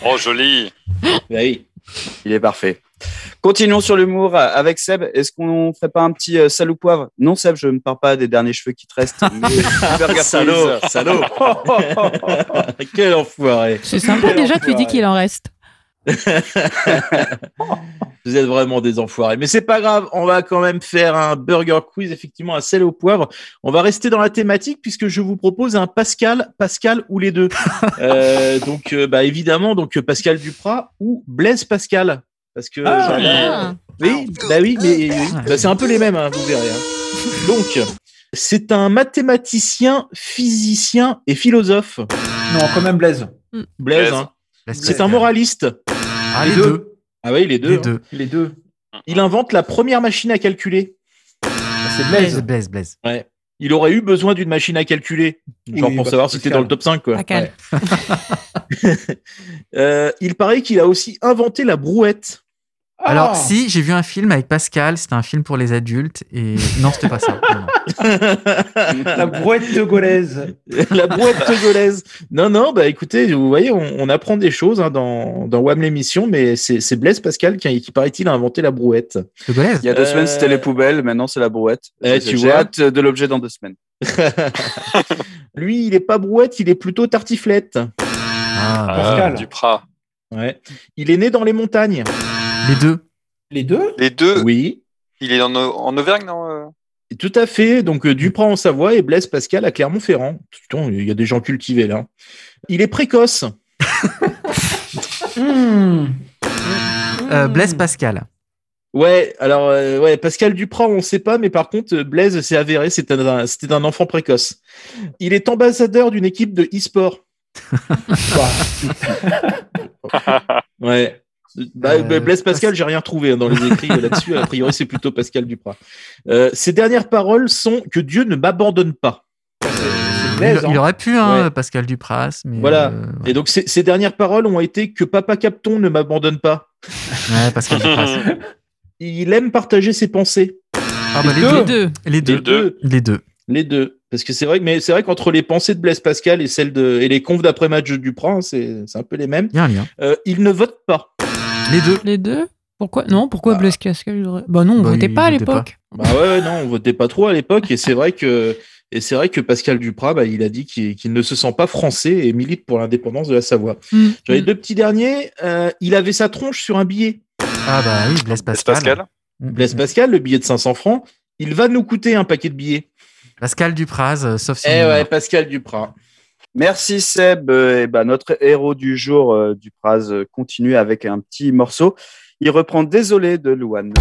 Oh, joli.
oui.
Il est parfait. Continuons sur l'humour avec Seb. Est-ce qu'on ferait pas un petit euh, sale ou poivre? Non Seb, je ne parle pas des derniers cheveux qui te restent. mais [laughs]
Salaud, salaud. [laughs] Quel enfoiré.
C'est sympa déjà, tu dis qu'il en reste. [laughs]
Vous êtes vraiment des enfoirés. Mais c'est pas grave, on va quand même faire un burger quiz, effectivement, un sel au poivre. On va rester dans la thématique puisque je vous propose un Pascal, Pascal ou les deux. Euh, donc, euh, bah, évidemment, donc Pascal Duprat ou Blaise Pascal. Parce que.
Ah.
Ah.
Oui, bah oui, mais oui. Bah, c'est un peu les mêmes, hein, vous verrez. hein. Donc, c'est un mathématicien, physicien et philosophe.
Non, quand même Blaise.
Blaise,
Blaise.
hein. C'est un moraliste.
Ah,
Les
les
deux.
deux.
Ah oui, les deux.
Les
hein.
deux.
Les deux.
Il invente la première machine à calculer.
C'est
Blaise,
Blaise.
Blaise, Blaise.
Ouais. Il aurait eu besoin d'une machine à calculer. Genre
Oui,
pour
bah,
savoir si t'es dans le top 5. Quoi. Ouais. [laughs] Euh, il paraît qu'il a aussi inventé la brouette.
Alors,
Ah
si, j'ai vu un film avec Pascal, c'était un film pour les adultes, et non, c'était pas ça. Non, non. [laughs]
La brouette togolaise. [laughs]
la brouette togolaise. Non, non, bah écoutez, vous voyez, on, on apprend des choses hein, dans, dans WAM l'émission, mais c'est c'est Blaise Pascal qui, qui paraît-il, a inventé la brouette.
Il y a deux
Euh,
semaine c'était les poubelles, maintenant c'est la brouette.
Eh, tu
J'ai
vois.
hâte de l'objet dans deux semaines. [laughs]
Lui, il est pas brouette, il est plutôt tartiflette.
Ah,
Pascal.
Duprat.
Ouais. Il est né dans les montagnes.
Les deux.
Les deux?
Les deux,
Oui.
il est en, en Auvergne, non euh?
Tout à fait. Donc, euh, Duprat en Savoie et Blaise Pascal à Clermont-Ferrand. Putain, il y a des gens cultivés là. Il est précoce. [laughs]
Euh, Blaise Pascal.
Ouais, alors euh, ouais, Pascal Duprat, on ne sait pas, mais par contre, Blaise s'est avéré, c'était un, c'était un enfant précoce. Il est ambassadeur d'une équipe de e-sport. [laughs] ouais. Bah,
Euh,
bah, Blaise Pascal, j'ai rien trouvé hein, dans les écrits euh, là-dessus. A priori, c'est plutôt Pascal Duprat. Euh, ses dernières paroles sont que Dieu ne m'abandonne pas. Blaise,
il,
hein.
il aurait pu, hein,
Ouais.
Pascal Dupras, mais
Voilà.
euh,
Et donc, ses, dernières paroles ont été que Papa Capton ne m'abandonne pas. [laughs]
ouais, Pascal Dupras. [laughs]
Il aime partager ses pensées.
Ah, bah, les,
Les
deux.
deux.
Les deux.
Les deux.
Les deux.
Les deux. Parce que c'est vrai mais c'est vrai qu'entre les pensées de Blaise Pascal et celles de, et les confs d'après-match de Duprat, hein, c'est, c'est un peu les mêmes.
Il y a un lien.
Euh, il ne vote pas.
Les deux.
Les deux Pourquoi Non, pourquoi
Bah.
Blaise Pascal Bah non, on
Bah,
votait pas à l'époque.
Bah ouais, non, on votait pas trop à l'époque. Et c'est vrai que, et c'est vrai que Pascal Duprat, bah, il a dit qu'il, ne se sent pas français et milite pour l'indépendance de la Savoie.
Mm.
J'en ai
Mm.
deux petits derniers. Euh, il avait sa tronche sur un billet.
Ah bah oui, Blaise
Blaise
Pascal.
Pascal.
Mm,
Blaise. Pascal, le billet de 500 francs, il va nous coûter un paquet de billets.
Pascal Dupraz, euh, sauf si.
Eh ouais, Pascal Duprat.
Merci Seb. Euh, et ben, notre héros du jour, euh, du Praz, euh, continue avec un petit morceau. Il reprend Désolé de Louane.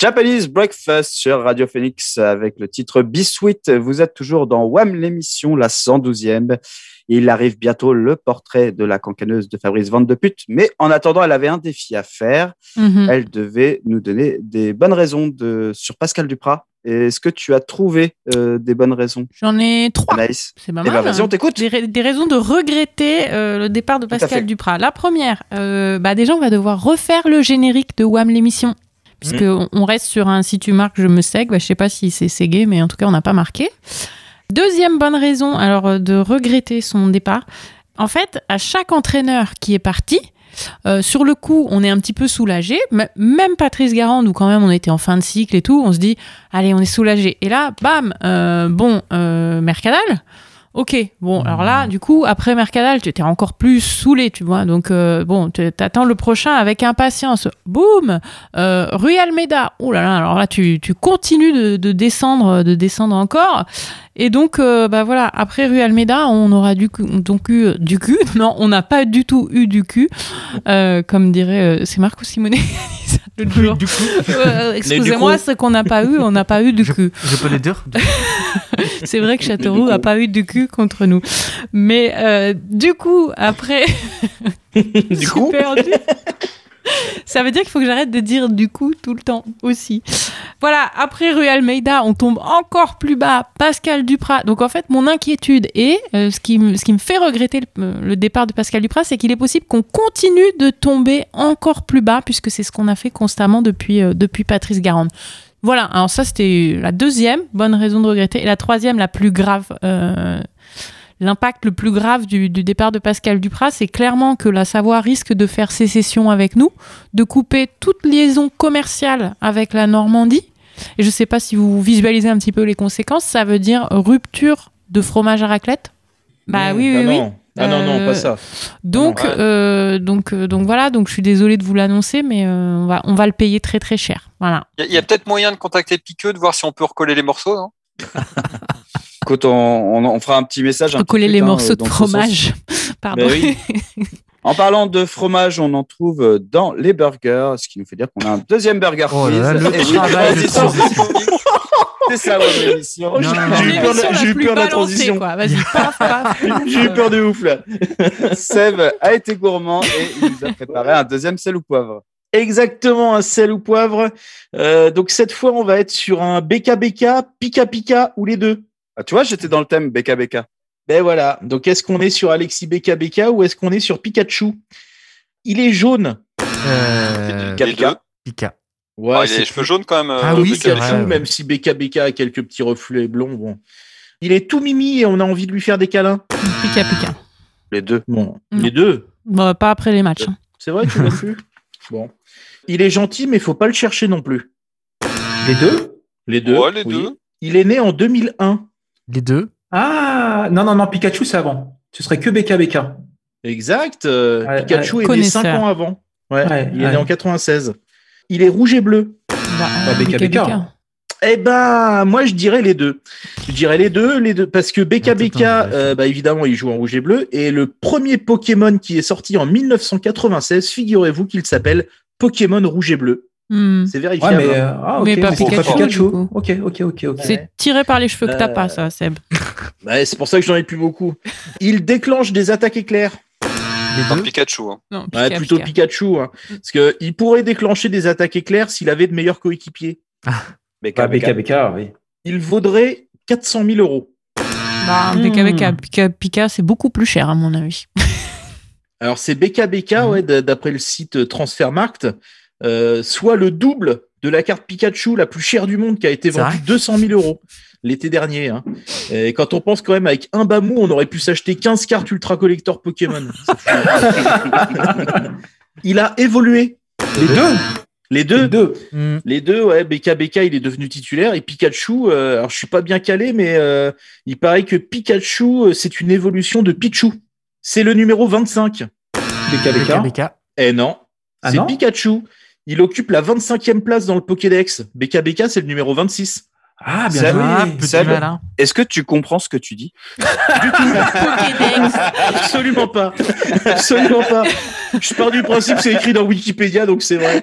Japanese Breakfast sur Radio Phoenix avec le titre Be Sweet. Vous êtes toujours dans WAM l'émission, la 112e. Il arrive bientôt le portrait de la cancaneuse de Fabrice Van de Put. Mais en attendant, elle avait un défi à faire.
Mhm.
Elle devait nous donner des bonnes raisons de, sur Pascal Duprat
Est-ce que tu as trouvé euh, des bonnes raisons?
J'en ai trois.
Anaïs
C'est pas
Eh ben, vas-y,
hein.
on t'écoute.
Des, ra- des raisons de regretter euh, le départ de Pascal. Duprat. La première, euh, bah déjà, on va devoir refaire le générique de Wham l'émission. Puisque on reste sur un si tu marques, je me sègue. Bah, je sais pas si c'est ségué, mais en tout cas, on n'a pas marqué. Deuxième bonne raison alors euh, de regretter son départ. En fait, à chaque entraîneur qui est parti, euh, sur le coup, on est un petit peu soulagé. Même Patrice Garand, où quand même on était en fin de cycle et tout, on se dit, allez, on est soulagé. Et là, bam, euh, bon, euh, Mercadal. Ok, bon, alors là, du coup, après Mercadal, tu étais encore plus saoulé, tu vois. Donc, euh, bon, tu t'attends le prochain avec impatience. Boum euh, Rui Almeida. Oh là là, alors là, tu, tu continues de, de descendre, de descendre encore. Et donc, euh, bah voilà, après Rui Almeida, on aura du coup, donc eu du cul. [laughs] Non, on n'a pas du tout eu du cul. Comme dirait, c'est Marco Simone [laughs]
Du coup,
Euh, [laughs] Excusez-moi, ce qu'on n'a pas eu, on n'a pas eu du cul.
je peux les dire. [laughs]
C'est vrai que Châteauroux n'a pas eu du cul contre nous. Mais euh, du coup, après. [laughs]
Du coup
Super dur. Ça veut dire qu'il faut que j'arrête de dire du coup tout le temps aussi. Voilà, après Rui Almeida, on tombe encore plus bas, Pascal Duprat. Donc en fait, mon inquiétude est, euh, ce, qui ce qui me fait regretter le, le départ de Pascal Duprat, c'est qu'il est possible qu'on continue de tomber encore plus bas, puisque c'est ce qu'on a fait constamment depuis, euh, depuis Patrice Garande. Voilà, alors ça c'était la deuxième bonne raison de regretter. Et la troisième, la plus grave, euh, l'impact le plus grave du, du départ de Pascal Duprat, c'est clairement que la Savoie risque de faire sécession avec nous, de couper toute liaison commerciale avec la Normandie. Et je ne sais pas si vous visualisez un petit peu les conséquences, ça veut dire rupture de fromage à raclette? Bah
Non,
oui, oui, oui.
non. Ah non, non,
Euh,
pas ça.
Donc,
Ah
euh, donc, euh, donc voilà, donc je suis désolée de vous l'annoncer, mais euh, on, va, on va le payer très très cher. Voilà.
Il y a, il y a peut-être moyen de contacter Piqueux, de voir si on peut recoller les morceaux, non? [laughs]
Écoute, on, on, on fera un petit message. un petit
Coller les morceaux de
dans ce
fromage. [laughs] Pardon.
Ben oui. [laughs] En parlant de fromage, on en trouve euh, dans les burgers, ce qui nous fait dire qu'on a un deuxième burger
Oh là là, le travail de.
C'est ça, ouais, l'émission.
Non,
j'ai- eu peur, de-
la
eu
plus
peur de la
balancée,
transition.
quoi. Vas-y, paf, paf.
J'ai eu peur de ouf là.
Seb a été gourmand et il nous a préparé un deuxième sel ou poivre.
Exactement, un sel ou poivre. Euh, donc cette fois, on va être sur un BKBK, Pika Pika ou les deux?
Ah, tu vois, j'étais dans le thème BKBK.
Ben voilà. Donc est-ce qu'on est sur Alexis BKBK ou est-ce qu'on est sur Pikachu? Il est jaune.
Euh,
deux.
Pika.
Ouais,
Ah, il a
c'est
les cheveux jaunes quand même.
Ah
euh,
oui,
Pikachu.
vrai,
Pikachu,
ouais.
même si BKBK a quelques petits reflets blonds. Bon. Il est tout mimi et on a envie de lui faire des câlins.
Pika pika.
Les deux.
Bon,
Non.
les deux?
Bon, pas après les matchs. hein.
C'est vrai, tu l'as plus? [laughs] Bon. Il est gentil, mais faut pas le chercher non plus.
Les deux?
Les deux.
Ouais, les
oui.
deux.
Il est né en 2001.
Les deux?
Ah, non, non, non, Pikachu, c'est avant. Ce serait que BKBK.
Exact. euh,
Ouais,
Pikachu
ouais.
est né 5
Connaisseur.
ans avant. Ouais,
Ouais,
il est né en 96. Il est rouge et bleu.
Bah,
Pas BKBK.
Eh ben, moi, je dirais les deux. Je dirais les deux, les deux, parce que BKBK, euh, bah, évidemment, il joue en rouge et bleu. Et le premier Pokémon qui est sorti en 1996, figurez-vous qu'il s'appelle Pokémon rouge et bleu.
Hmm.
C'est
Ouais,
vérifiable.
mais,
hein.
euh, ah,
Mais pas Pikachu.
Ok, ok, ok, ok.
C'est tiré par les cheveux que t'as
Euh,
pas, ça, Seb.
Ouais, [laughs] c'est pour ça que j'en ai plus beaucoup. Il déclenche des attaques éclairs.
Non,
deux.
Pikachu. hein.
Non,
Ouais, plutôt
Pika.
Pikachu. Hein. Parce que il pourrait déclencher des attaques éclairs s'il avait de meilleurs coéquipiers. [laughs]
Pas BKBK, oui.
Il vaudrait 400 000 euros.
Bah,
Hmm.
Pika, Pika, Pika, c'est beaucoup plus cher, à mon avis. [laughs]
Alors c'est BKBK, ouais, d- d'après le site Transfermarkt, euh, soit le double de la carte Pikachu la plus chère du monde qui a été vendue
vrai
200 000 euros l'été dernier. hein. Et quand on pense quand même avec un bas mou, on aurait pu s'acheter 15 cartes Ultra Collector Pokémon. [laughs] Il a évolué.
Les deux
Les deux.
Les deux.
Hmm.
Les deux, ouais, BKBK, il est devenu titulaire et Pikachu, euh, alors je suis pas bien calé, mais euh, il paraît que Pikachu, euh, c'est une évolution de Pichu. C'est le numéro 25.
BKBK.
BK.
Eh non,
Ah
c'est Pikachu. Il occupe la 25e place dans le Pokédex. BKBK, c'est le numéro 26.
Ah, bien.
Ah, petit
Seb.
malin.
Est-ce que tu comprends ce que tu dis?
Pokédex.
Absolument pas. Absolument pas. Je pars du principe que c'est écrit dans Wikipédia, donc c'est vrai.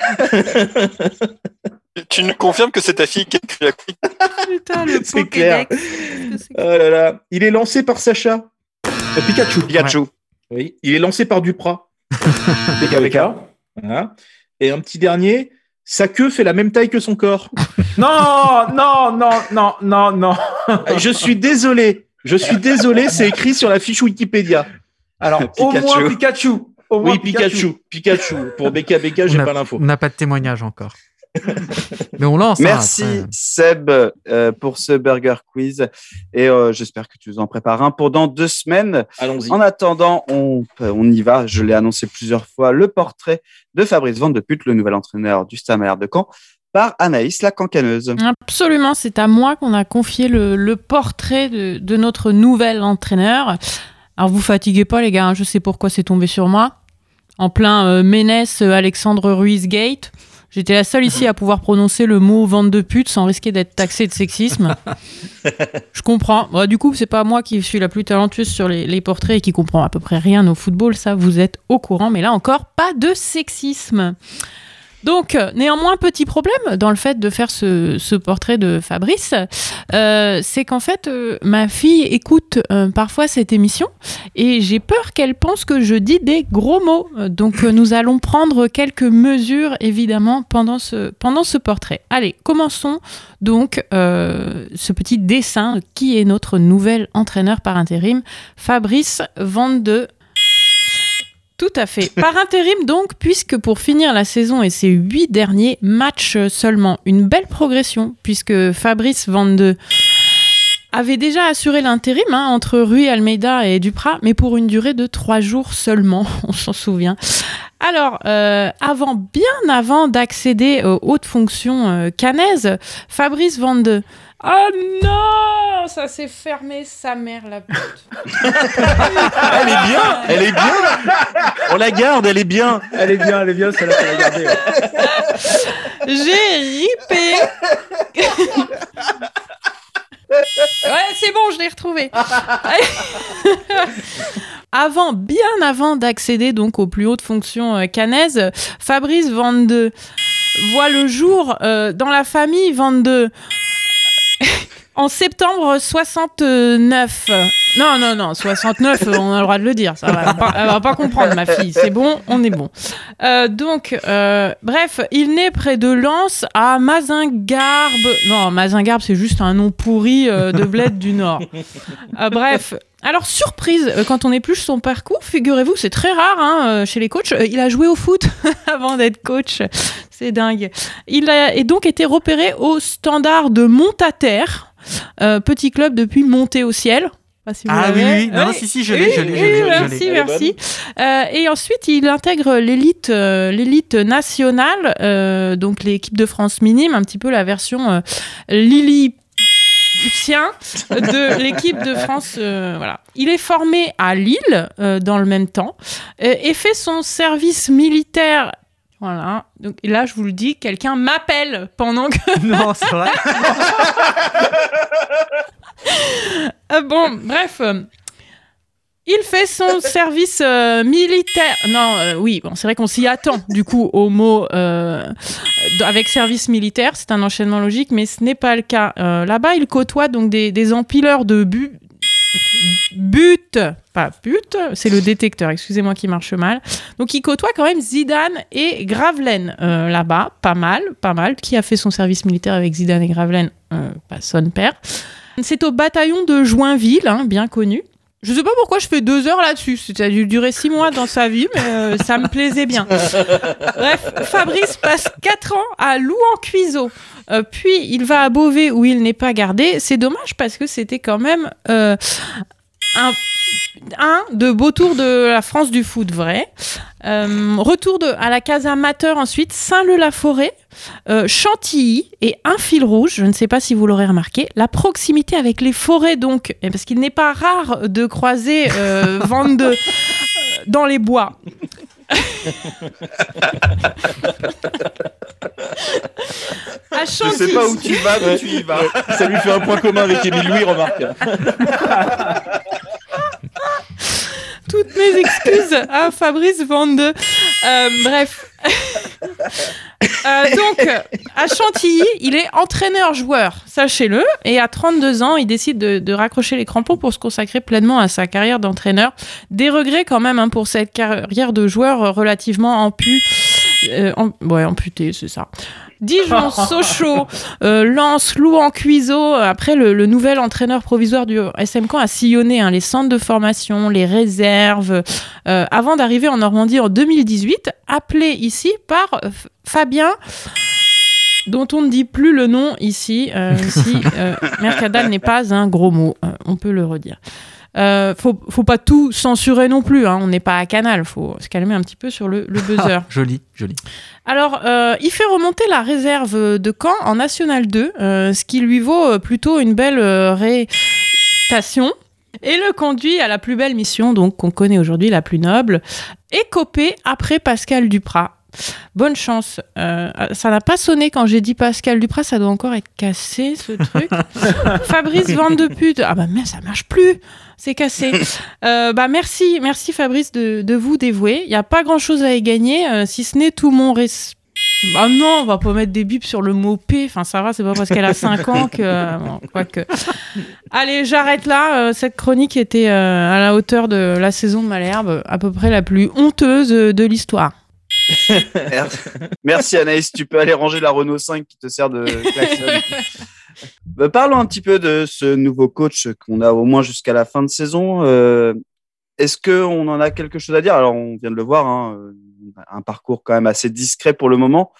Tu nous confirmes que c'est ta fille qui a écrit la
Putain, le
C'est clair. Oh là là. Il est lancé par Sacha.
Euh, Pikachu.
Pikachu.
Oui. Il est lancé par Duprat. [laughs]
BKBK.
Voilà. Et un petit dernier, Sa queue fait la même taille que son corps. [laughs]
Non, non, non, non, non, non. [laughs]
Je suis désolé. Je suis désolé, c'est écrit sur la fiche Wikipédia.
Alors, au
Pikachu.
moins Pikachu. Au moins
Oui, Pikachu. Pikachu. Pour BK BK,
On
j'ai pas l'info.
On n'a pas de témoignage encore. [laughs] Mais on lance. hein,
Merci. Seb euh, pour ce burger quiz et euh, j'espère que tu nous en prépares un pour dans deux semaines.
Allons-y.
En attendant, on, on y va. Je l'ai annoncé plusieurs fois. Le portrait de Fabrice Van de Put, le nouvel entraîneur du Stade de Caen, par Anaïs la cancaneuse.
Absolument, c'est à moi qu'on a confié le, le portrait de, de notre nouvel entraîneur. Alors vous fatiguez pas les gars, hein, je sais pourquoi c'est tombé sur moi. En plein euh, Ménès, euh, Alexandre Ruiz Gate. J'étais la seule ici à pouvoir prononcer le mot vente de pute sans risquer d'être taxé de sexisme. [laughs] Je comprends. Du coup, c'est pas moi qui suis la plus talentueuse sur les, les portraits et qui comprend à peu près rien au football. Ça, vous êtes au courant. Mais là encore, pas de sexisme. Donc, euh, néanmoins, petit problème dans le fait de faire ce, portrait de Fabrice, euh, c'est qu'en fait, euh, ma fille écoute parfois cette émission et j'ai peur qu'elle pense que je dis des gros mots. Donc, nous allons prendre quelques mesures, évidemment, pendant ce, pendant ce portrait. Allez, commençons donc ce petit dessin. Qui est notre nouvel entraîneur par intérim Fabrice Van de tout à fait. Par intérim donc, puisque pour finir la saison et ses huit derniers matchs seulement, une belle progression, puisque Fabrice Van de avait déjà assuré l'intérim hein, entre Rui Almeida et Duprat, mais pour une durée de trois jours seulement, [laughs] on s'en souvient. Alors, euh, avant, bien avant d'accéder aux hautes fonctions euh, canaises, Fabrice Van de... Oh non Ça s'est fermé, sa mère la pute. [laughs]
Elle est bien, elle est bien. On la garde, elle est bien.
Elle est bien, elle est bien, celle-là, faut la garder. ouais.
J'ai ripé. [laughs] ouais, c'est bon, je l'ai retrouvé. [laughs] avant, bien avant d'accéder donc aux plus hautes fonctions euh, canaises, Fabrice Van de voit le jour euh, dans la famille Van de en septembre 69. Non, non, non, 69, [laughs] on a le droit de le dire. Ça va, pas, elle va pas comprendre, ma fille. C'est bon, on est bon. Euh, donc, euh, bref, il naît près de Lens à Mazingarbe. Non, Mazingarbe, c'est juste un nom pourri euh, de bled du Nord. Bref. Alors, surprise, quand on épluche son parcours, figurez-vous, c'est très rare hein, chez les coachs. il a joué au foot [laughs] avant d'être coach. C'est dingue. Il a et donc été repéré au standard de Montataire, petit club depuis monté au ciel. Pas si vous
Ah oui, oui. Non,
Ouais.
si, si, je l'ai, je
Oui,
je l'ai.
Merci, merci. Euh, et ensuite, il intègre l'élite, euh, l'élite nationale, euh, donc l'équipe de France minime, un petit peu la version euh, Lily de [laughs] l'équipe de France. euh, voilà. Il est formé à Lille euh, dans le même temps euh, et fait son service militaire. Voilà. Donc et là, je vous le dis, quelqu'un m'appelle pendant que. [laughs]
Non, c'est vrai.
Ah [laughs] bon, bref. euh, Il fait son service euh, militaire. Non, euh, oui, bon, c'est vrai qu'on s'y attend, du coup, au mot euh, avec service militaire. C'est un enchaînement logique, mais ce n'est pas le cas. Euh, Là-bas, il côtoie donc des, des empileurs de but. But, pas but, c'est le détecteur, excusez-moi qui marche mal. Donc il côtoie quand même Zidane et Gravelaine euh, là-bas, pas mal, pas mal. Qui a fait son service militaire avec Zidane et Gravelaine euh, Pas son père. C'est au bataillon de Joinville, hein, bien connu. Je sais pas pourquoi je fais deux heures là-dessus. Ça a dû durer six mois dans sa vie, mais euh, ça me plaisait bien. [laughs] Bref, Fabrice passe quatre ans à Louan-Cuiseau. Euh, puis il va à Beauvais où il n'est pas gardé. C'est dommage parce que c'était quand même euh, un, un de beaux tours de la France du foot, vrai. Euh, retour de, à la case amateur ensuite, Saint-Leu-la-Forêt, euh, Chantilly et un fil rouge, je ne sais pas si vous l'aurez remarqué, la proximité avec les forêts donc, et parce qu'il n'est pas rare de croiser euh, [laughs] Van de, euh, dans les bois. [laughs] à
Je
Chantilly.
sais pas où tu vas, mais tu y vas.
Ça lui fait un point commun avec Émile Louis, remarque. [laughs]
toutes mes excuses à Fabrice Vande. Euh, bref. Euh, donc, à Chantilly, il est entraîneur-joueur, sachez-le. Et à 32 ans, il décide de, raccrocher les crampons pour se consacrer pleinement à sa carrière d'entraîneur. Des regrets quand même hein, pour cette carrière de joueur relativement. Euh, am- ouais, amputé, c'est ça. Dijon, [laughs] Sochaux, euh, Lens, Louan, Cuiseau. Après, le, le nouvel entraîneur provisoire du SM Caen a sillonné hein, les centres de formation, les réserves, euh, avant d'arriver en Normandie en 2018, appelé ici par Fabien dont on ne dit plus le nom ici, euh, si euh, Mercadal n'est pas un gros mot, euh, on peut le redire. Euh, faut, faut pas tout censurer non plus, hein, on n'est pas à Canal, faut se calmer un petit peu sur le, le [laughs] buzzer.
Ah, joli, joli.
Alors, euh, il fait remonter la réserve de Caen en National 2, euh, ce qui lui vaut plutôt une belle réputation. Et le conduit à la plus belle mission, donc qu'on connaît aujourd'hui, la plus noble, écopée après Pascal Duprat. Bonne chance. Euh, ça n'a pas sonné quand j'ai dit Pascal Duprat, ça doit encore être cassé ce truc. [laughs] Fabrice vente de pute. Ah bah merde, ça marche plus. C'est cassé. Euh, bah merci, merci Fabrice de, de vous dévouer. Il n'y a pas grand chose à y gagner, euh, si ce n'est tout mon respect. Ah non, on va pas mettre des bips sur le mot P. Enfin, ça va, c'est pas parce qu'elle a 5 ans que. Bon. Allez, j'arrête là. Cette chronique était à la hauteur de la saison de Malherbe, à peu près la plus honteuse de l'histoire. [laughs]
Merci. Anaïs, tu peux aller ranger la Renault 5 qui te sert de klaxon. [laughs] Bah, parlons un petit peu de ce nouveau coach qu'on a au moins jusqu'à la fin de saison. Euh, Est-ce qu'on en a quelque chose à dire? Alors, on vient de le voir, hein, euh, un parcours quand même assez discret pour le moment.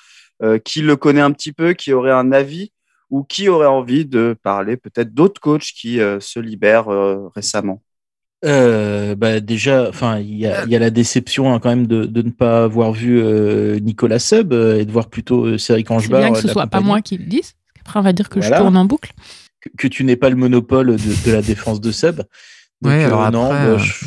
Euh, qui le connaît un petit peu, qui aurait un avis ou qui aurait envie de parler peut-être d'autres coachs qui euh, se libèrent récemment?
Euh, bah déjà, enfin, il y a, il y a la déception hein, quand même de, de ne pas avoir vu euh, Nicolas Sub euh, et de voir plutôt euh, Cédric
C'est
Angebar.
bien que ce soit pas moi qui le dise. parce qu'Après, on va dire que
Voilà.
je tourne en boucle.
Que, que tu n'aies pas le monopole de, de la défense de Sub. Donc,
Ouais, alors
non,
après,
bah, je-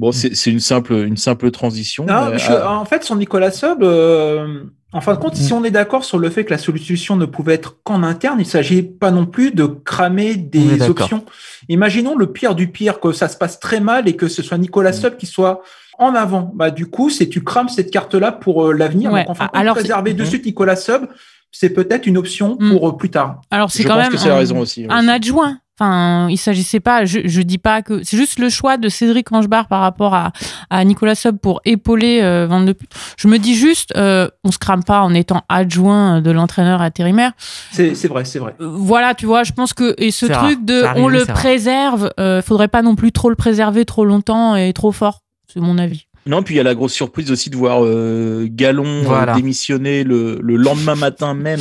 bon, c'est une simple, une simple transition.
Non,
mais,
je-
ah,
en fait, sur Nicolas Sub, euh, en fin de compte, si on est d'accord sur le fait que la solution ne pouvait être qu'en interne, il ne s'agit pas non plus de cramer des options. Imaginons le pire du pire, que ça se passe très mal et que ce soit Nicolas Sub qui soit en avant. Bah, du coup, c'est tu crames cette carte-là pour euh, l'avenir.
Ouais,
Donc, en fin de
a-
compte,
alors,
préserver de
Mhm.
suite Nicolas Sub, c'est peut-être une option
Mm.
pour euh, plus tard.
Alors, c'est quand
pense
même
que c'est la
un,
raison aussi.
un adjoint. Enfin, il s'agissait pas, je, je dis pas que c'est juste le choix de Cédric Angebar par rapport à, à Nicolas Sub pour épauler euh, Van de Put. Je me dis juste, euh, on se crame pas en étant adjoint de l'entraîneur intérimaire.
C'est c'est vrai, c'est vrai.
Euh, voilà, tu vois, je pense que et ce truc
rare.
de
arrive,
on le préserve, euh, faudrait pas non plus trop le préserver trop longtemps et trop fort. C'est mon avis.
Non, puis il y a la grosse surprise aussi de voir euh, Galon
Voilà.
démissionner le, le lendemain matin même.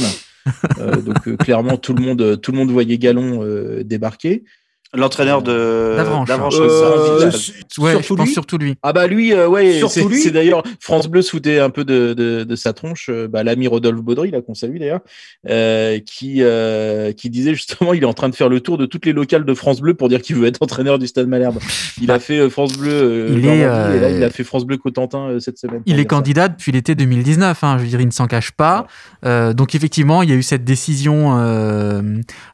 Euh, donc euh, clairement, tout le monde, tout le monde voyait Galon euh, débarquer.
L'entraîneur de
D'Avranches.
Euh,
Ouais, je
surtout
pense
lui.
surtout lui.
Ah bah lui, euh, ouais, c'est
lui.
c'est d'ailleurs France Bleu se foutait un peu de, de, de sa tronche. euh, Bah, L'ami Rodolphe Baudry, là qu'on salue d'ailleurs, euh, qui euh, qui disait justement, il est en train de faire le tour de toutes les locales de France Bleu pour dire qu'il veut être entraîneur du Stade Malherbe. Il a fait euh, France Bleu, euh,
Il est, euh,
et là il a fait France Bleu Cotentin euh, cette semaine.
Il est
ça.
candidat depuis l'été 2019. hein, je veux dire, il ne s'en cache pas. Euh, donc effectivement, il y a eu cette décision. euh,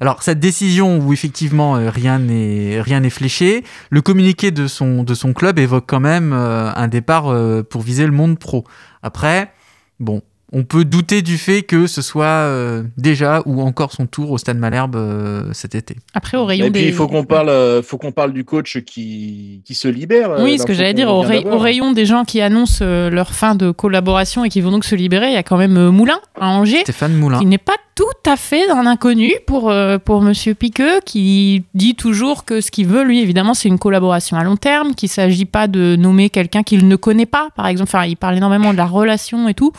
Alors cette décision où effectivement euh, rien n'est rien n'est fléché. Le communiqué de son de son club évoque quand même euh, un départ euh, pour viser le monde pro. Après, bon. On peut douter du fait que ce soit euh, déjà ou encore son tour au Stade Malherbe euh, cet été.
Après, au rayon
Et puis
des.
il faut qu'on parle, euh, faut qu'on parle du coach qui qui se libère.
Oui, ce que j'allais dire, au, ray- rayon des gens qui annoncent euh, leur fin de collaboration et qui vont donc se libérer, il y a quand même euh, Moulin à Angers,
Stéphane Moulin.
qui n'est pas tout à fait un inconnu pour, euh, pour Monsieur Piqueux, qui dit toujours que ce qu'il veut, lui, évidemment, c'est une collaboration à long terme, qu'il ne s'agit pas de nommer quelqu'un qu'il ne connaît pas, par exemple. Enfin, il parle énormément de la relation et tout.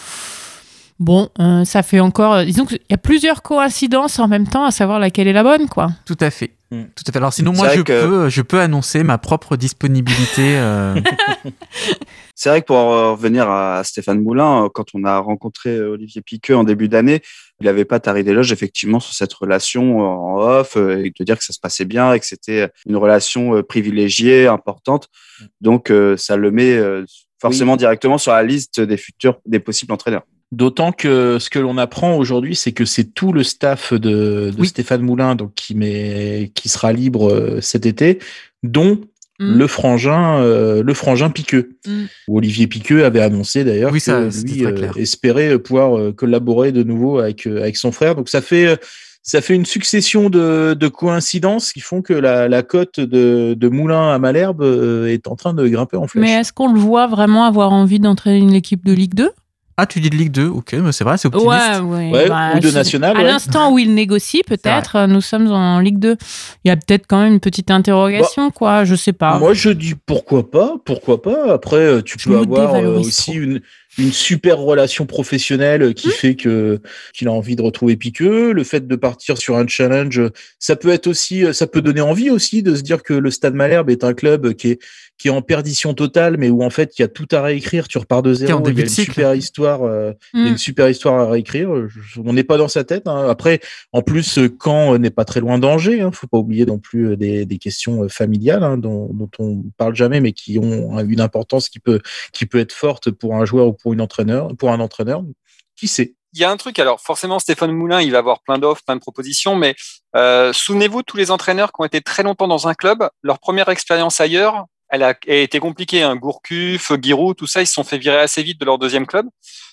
Bon, euh, ça fait encore. euh, disons qu'il y a plusieurs coïncidences en même temps, à savoir laquelle est la bonne, quoi.
Tout à fait.
Mm.
Tout à fait. Alors sinon, moi, je
que-
peux, je peux annoncer ma propre disponibilité. euh, [laughs]
C'est vrai que pour en revenir à Stéphane Moulin, quand on a rencontré Olivier Piqueux en début d'année, il n'avait pas taré d'éloge effectivement sur cette relation en off et de dire que ça se passait bien et que c'était une relation privilégiée, importante. Donc euh, ça le met forcément directement sur la liste des futurs, des possibles entraîneurs.
D'autant que ce que l'on apprend aujourd'hui, c'est que c'est tout le staff de, de
Oui.
Stéphane Moulin donc qui, met, qui sera libre euh, cet été, dont
Mm.
le frangin, euh, le frangin Piqueux.
Mm.
Où Olivier Piqueux avait annoncé d'ailleurs
Oui,
que
ça,
lui euh, espérait pouvoir collaborer de nouveau avec, avec son frère. Donc ça fait, ça fait une succession de, de coïncidences qui font que la, la cote de, de Moulin à Malherbe est en train de grimper en flèche.
Mais est-ce qu'on le voit vraiment avoir envie d'entraîner une équipe de Ligue 2
Ah, tu dis de Ligue 2, ok, mais c'est vrai, c'est optimiste.
Ouais, ouais,
Ouais,
bah,
ou de national,
À
ouais.
l'instant où il négocie, peut-être, euh, nous sommes en Ligue 2. Il y a peut-être quand même une petite interrogation, quoi. Je sais pas.
Moi, je dis pourquoi pas, pourquoi pas. Après, euh, tu
Je
peux
me
avoir euh, aussi une, une super relation professionnelle qui fait que qu'il a envie de retrouver Piqueux. Le fait de partir sur un challenge, ça peut être aussi, ça peut donner envie aussi de se dire que le Stade Malherbe est un club qui est qui est en perdition totale, mais où en fait il y a tout à réécrire. Tu repars de
en
zéro. Il y a une
cycle.
super histoire. euh, il y a une super histoire à réécrire. On n'est pas dans sa tête. hein. Après, en plus, euh, Caen euh, n'est pas très loin d'Angers. Hein. Faut pas oublier non plus des, des questions familiales hein, dont, dont on parle jamais, mais qui ont une importance qui peut qui peut être forte pour un joueur ou pour une entraîneur, pour un entraîneur. Qui sait?
Il y a un truc, alors forcément Stéphane Moulin, il va avoir plein d'offres, plein de propositions, mais euh, souvenez-vous, tous les entraîneurs qui ont été très longtemps dans un club, leur première expérience ailleurs, elle a, a été compliquée. Hein. Gourcuff, Giroud, tout ça, ils se sont fait virer assez vite de leur deuxième club.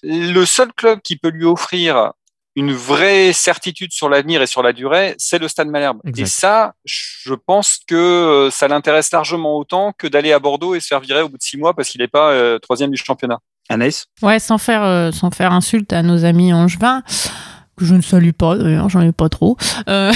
Le seul club qui peut lui offrir une vraie certitude sur l'avenir et sur la durée, c'est le Stade Malherbe.
Exact.
Et ça, je pense que euh, ça l'intéresse largement autant que d'aller à Bordeaux et se faire virer au bout de six mois parce qu'il n'est pas euh, troisième du championnat.
Anaïs
Ouais, sans faire, euh, sans faire insulte à nos amis angevins, que je ne salue pas d'ailleurs, j'en ai pas trop. Euh,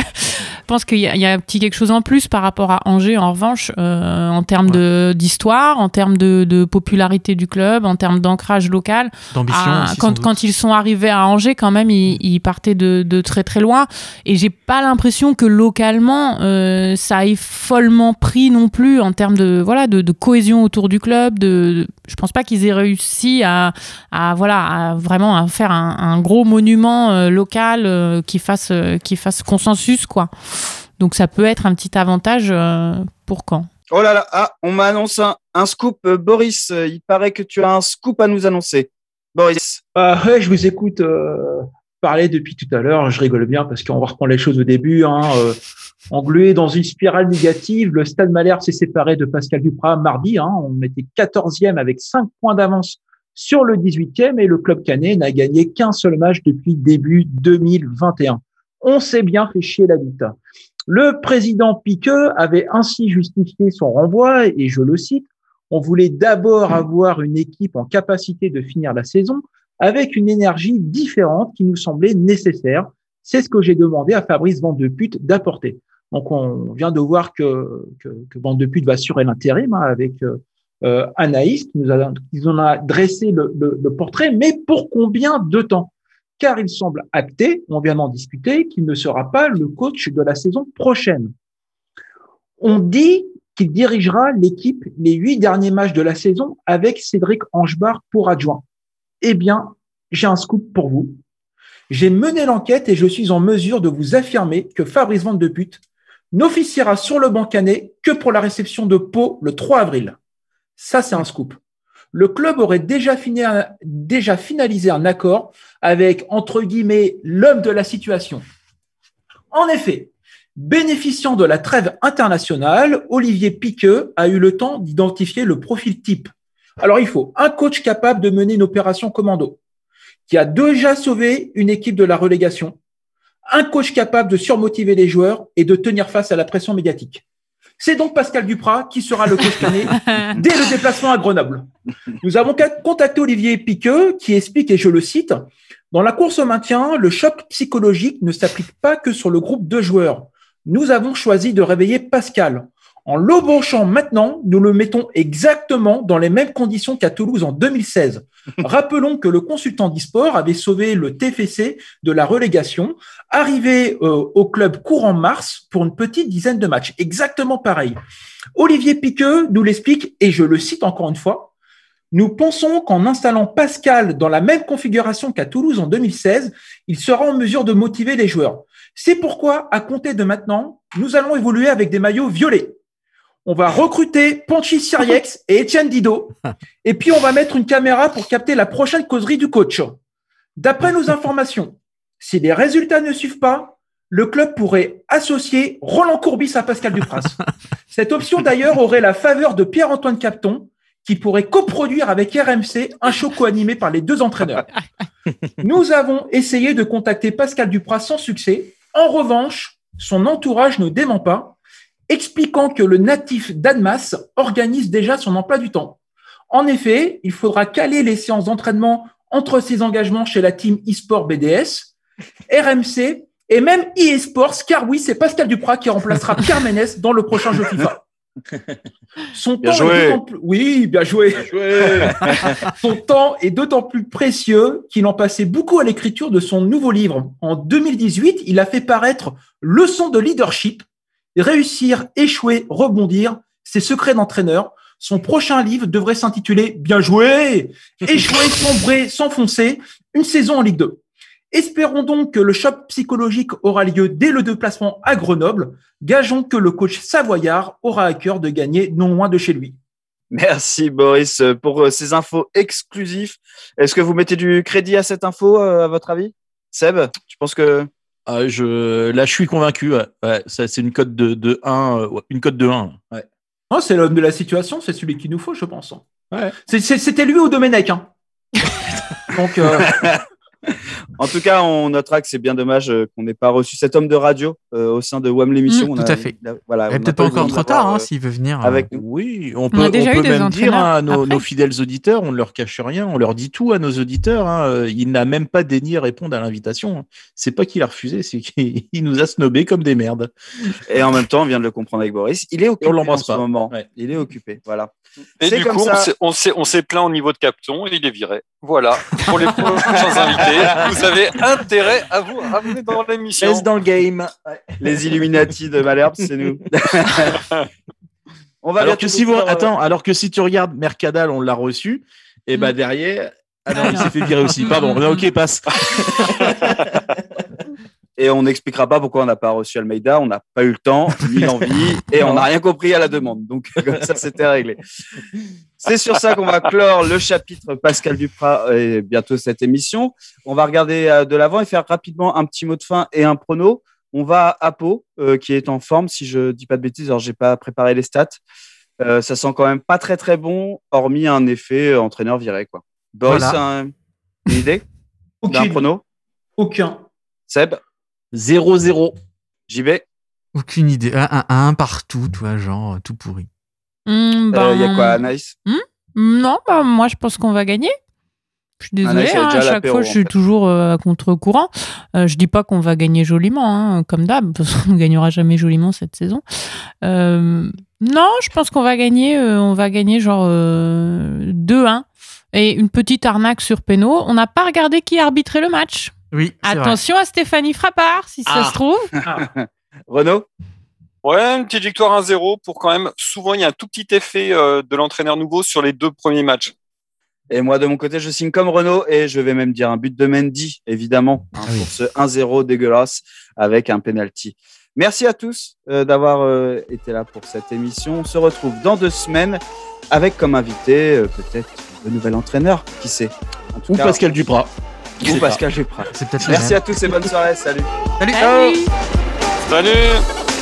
[laughs] pense qu'il y, a- il y a un petit quelque chose en plus par rapport à Angers, en revanche, euh, en termes d'histoire, en termes de, de popularité du club, en termes d'ancrage local.
D'ambition
quand, quand ils sont arrivés à Angers, quand même, ils, ils partaient de, de très très loin. Et j'ai pas l'impression que localement, euh, ça ait follement pris non plus en termes de voilà de, de cohésion autour du club. De, je pense pas qu'ils aient réussi à, à voilà à vraiment à faire un, un gros monument euh, local qui fasse qui fasse consensus quoi. Donc ça peut être un petit avantage euh, pour quand?
Oh là là, ah, on m'annonce un, un scoop. Euh, Boris, euh, il paraît que tu as un scoop à nous annoncer. Boris.
Bah ouais, je vous écoute euh, parler depuis tout à l'heure. Je rigole bien parce qu'on va reprendre les choses au début. Hein, euh, englué dans une spirale négative, le Stade Malherbe s'est séparé de Pascal Duprat mardi. Hein, on était 14e avec 5 points d'avance sur le 18e et le club canet n'a gagné qu'un seul match depuis début 2021. On s'est bien fait chier la vite. Le président Piqueux avait ainsi justifié son renvoi et je le cite on voulait d'abord avoir une équipe en capacité de finir la saison avec une énergie différente qui nous semblait nécessaire. C'est ce que j'ai demandé à Fabrice Van de Put d'apporter. Donc, on vient de voir que, que, va assurer l'intérim hein, avec euh, euh, Anaïs, qui nous, a, en a dressé le portrait, mais pour combien de temps? Car il semble acté, on vient d'en discuter, qu'il ne sera pas le coach de la saison prochaine. On dit qu'il dirigera l'équipe les huit derniers matchs de la saison avec Cédric Angebar pour adjoint. Eh bien, j'ai un scoop pour vous. J'ai mené l'enquête et je suis en mesure de vous affirmer que Fabrice Van de n'officiera sur le banc canet que pour la réception de Pau le 3 avril. Ça, c'est un scoop. Le club aurait déjà, finalisé un accord avec, entre guillemets, l'homme de la situation. En effet, bénéficiant de la trêve internationale, Olivier Piqueux a eu le temps d'identifier le profil type. Alors, il faut un coach capable de mener une opération commando, qui a déjà sauvé une équipe de la relégation, un coach capable de surmotiver les joueurs et de tenir face à la pression médiatique. C'est donc Pascal Duprat qui sera le coach canet [laughs] dès le déplacement à Grenoble. Nous avons contacté Olivier Piqueux qui explique, et je le cite, dans la course au maintien, le choc psychologique ne s'applique pas que sur le groupe de joueurs. Nous avons choisi de réveiller Pascal. En l'embauchant maintenant, nous le mettons exactement dans les mêmes conditions qu'à Toulouse en 2016. [laughs] Rappelons que le consultant d'e-sport avait sauvé le TFC de la relégation, arrivé euh, au club courant mars pour une petite dizaine de matchs. Exactement pareil. Olivier Piqueux nous l'explique, et je le cite encore une fois, nous pensons qu'en installant Pascal dans la même configuration qu'à Toulouse en 2016, il sera en mesure de motiver les joueurs. C'est pourquoi, à compter de maintenant, nous allons évoluer avec des maillots violets. On va recruter Ponchi Siriex et Étienne Dido. [laughs] Et puis, on va mettre une caméra pour capter la prochaine causerie du coach. D'après nos informations, si les résultats ne suivent pas, le club pourrait associer Roland Courbis à Pascal Dupras. [laughs] Cette option, d'ailleurs, aurait la faveur de Pierre-Antoine Capton, qui pourrait coproduire avec RMC un show co-animé par les deux entraîneurs. [laughs] Nous avons essayé de contacter Pascal Dupras sans succès. En revanche, son entourage ne dément pas, expliquant que le natif d'Annemasse organise déjà son emploi du temps. En effet, il faudra caler les séances d'entraînement entre ses engagements chez la team eSport BDS, RMC et même eSports, car oui, c'est Pascal Duprat qui remplacera [laughs] Pierre Ménès dans le prochain jeu FIFA. Son
Bien
temps
joué.
est d'autant plus... Oui, bien joué. [laughs] Son temps est d'autant plus précieux qu'il en passait beaucoup à l'écriture de son nouveau livre. En 2018, il a fait paraître Leçon de leadership, réussir, échouer, rebondir, ses secrets d'entraîneur. Son prochain livre devrait s'intituler Bien joué, [laughs] échouer, sombrer, s'enfoncer, une saison en Ligue 2. Espérons donc que le choc psychologique aura lieu dès le déplacement à Grenoble. Gageons que le coach savoyard aura à cœur de gagner non loin de chez lui.
Merci Boris pour euh, ces infos exclusives. Est-ce que vous mettez du crédit à cette info, euh, à votre avis? Seb, tu penses que
Ah, je, là, je suis convaincu. ouais. Ouais, ça, c'est une cote de, de 1. euh, ouais, une cote de 1. Ouais.
Oh, c'est l'homme de la situation, c'est celui qu'il nous faut, je pense.
Ouais.
C'est- c'est- C'était lui au Domenech. Hein. [laughs] Donc, euh,
En tout cas, on notera que c'est bien dommage euh, qu'on n'ait pas reçu cet homme de radio euh, au sein de WAM l'émission.
Mm,
On
tout
a-
à fait.
il a- voilà,
peut-être
pas
pas encore trop tard hein,
euh,
s'il veut venir.
avec
euh.
Oui, on
On
peut,
a déjà
on
eu
peut
des
même dire à nos, fidèles auditeurs, on ne leur cache rien, on leur dit tout à nos auditeurs. hein, Il n'a même pas daigné répondre à l'invitation. C'est pas qu'il a refusé, c'est qu'il [laughs] il nous a snobé comme des merdes.
Et en même temps, on vient de le comprendre avec Boris. Il est occupé
on l'embrasse
en ce
pas.
moment.
Ouais.
Il est occupé. Voilà.
Et du
comme
coup,
ça.
on s'est plaint au niveau de Capton et il est viré. Voilà. Pour les [laughs] prochains invités, vous avez intérêt à vous ramener dans l'émission.
Reste dans le game.
Les Illuminati de Malherbe, c'est nous. on va
Alors que si vous,
euh,
attends, alors que si tu regardes Mercadal, on l'a reçu, et bah derrière, ah non,
Ah
il
non.
s'est fait virer aussi. Pardon. Non, ok, passe.
Et on n'expliquera pas pourquoi on n'a pas reçu Almeida. On n'a pas eu le temps, ni l'envie, et on n'a rien compris à la demande. Donc, comme ça, c'était réglé. C'est sur ça qu'on va clore le chapitre Pascal Duprat et bientôt cette émission. On va regarder euh, de l'avant et faire rapidement un petit mot de fin et un prono. On va à Pau, euh, qui est en forme, si je dis pas de bêtises. Alors, j'ai pas préparé les stats. Euh, ça sent quand même pas très très bon, hormis un effet euh, entraîneur viré. Quoi. Boris,
Voilà.
un- une idée d'un
aucune,
prono?
Aucun.
Seb?
0-0.
JB
Aucune idée. Un, un, un partout, tu vois, genre tout pourri.
Hmm,
Il Euh, y a
ben,
quoi, Anaïs?
Non, bah, moi je pense qu'on va gagner. Je suis désolée, hein, à chaque fois je
en
suis
fait.
toujours euh, à contre-courant. Euh, je dis pas qu'on va gagner joliment, hein, comme d'hab, [laughs] parce qu'on ne gagnera jamais joliment cette saison. Euh, non, je pense qu'on va gagner, euh, on va gagner genre euh, 2-1 et une petite arnaque sur Péno. On n'a pas regardé qui arbitrait le match.
Oui, vrai.
Attention à Stéphanie Frappard, si ça
Ah.
se trouve. [laughs]
Renaud?
Ouais, une petite victoire 1-0 pour quand même. Souvent, il y a un tout petit effet euh, de l'entraîneur nouveau sur les deux premiers matchs.
Et moi, de mon côté, je signe comme Renaud et je vais même dire un but de Mendy, évidemment, hein,
Ah oui.
pour ce 1-0 dégueulasse avec un penalty. Merci à tous euh, d'avoir euh, été là pour cette émission. On se retrouve dans deux semaines avec comme invité euh, peut-être le nouvel entraîneur, qui sait. En tout
Ou
cas,
Pascal Duprat.
ou Pascal Duprat.
C'est peut-être la
Merci à tous et bonne soirée. Salut.
Salut.
Salut.
Salut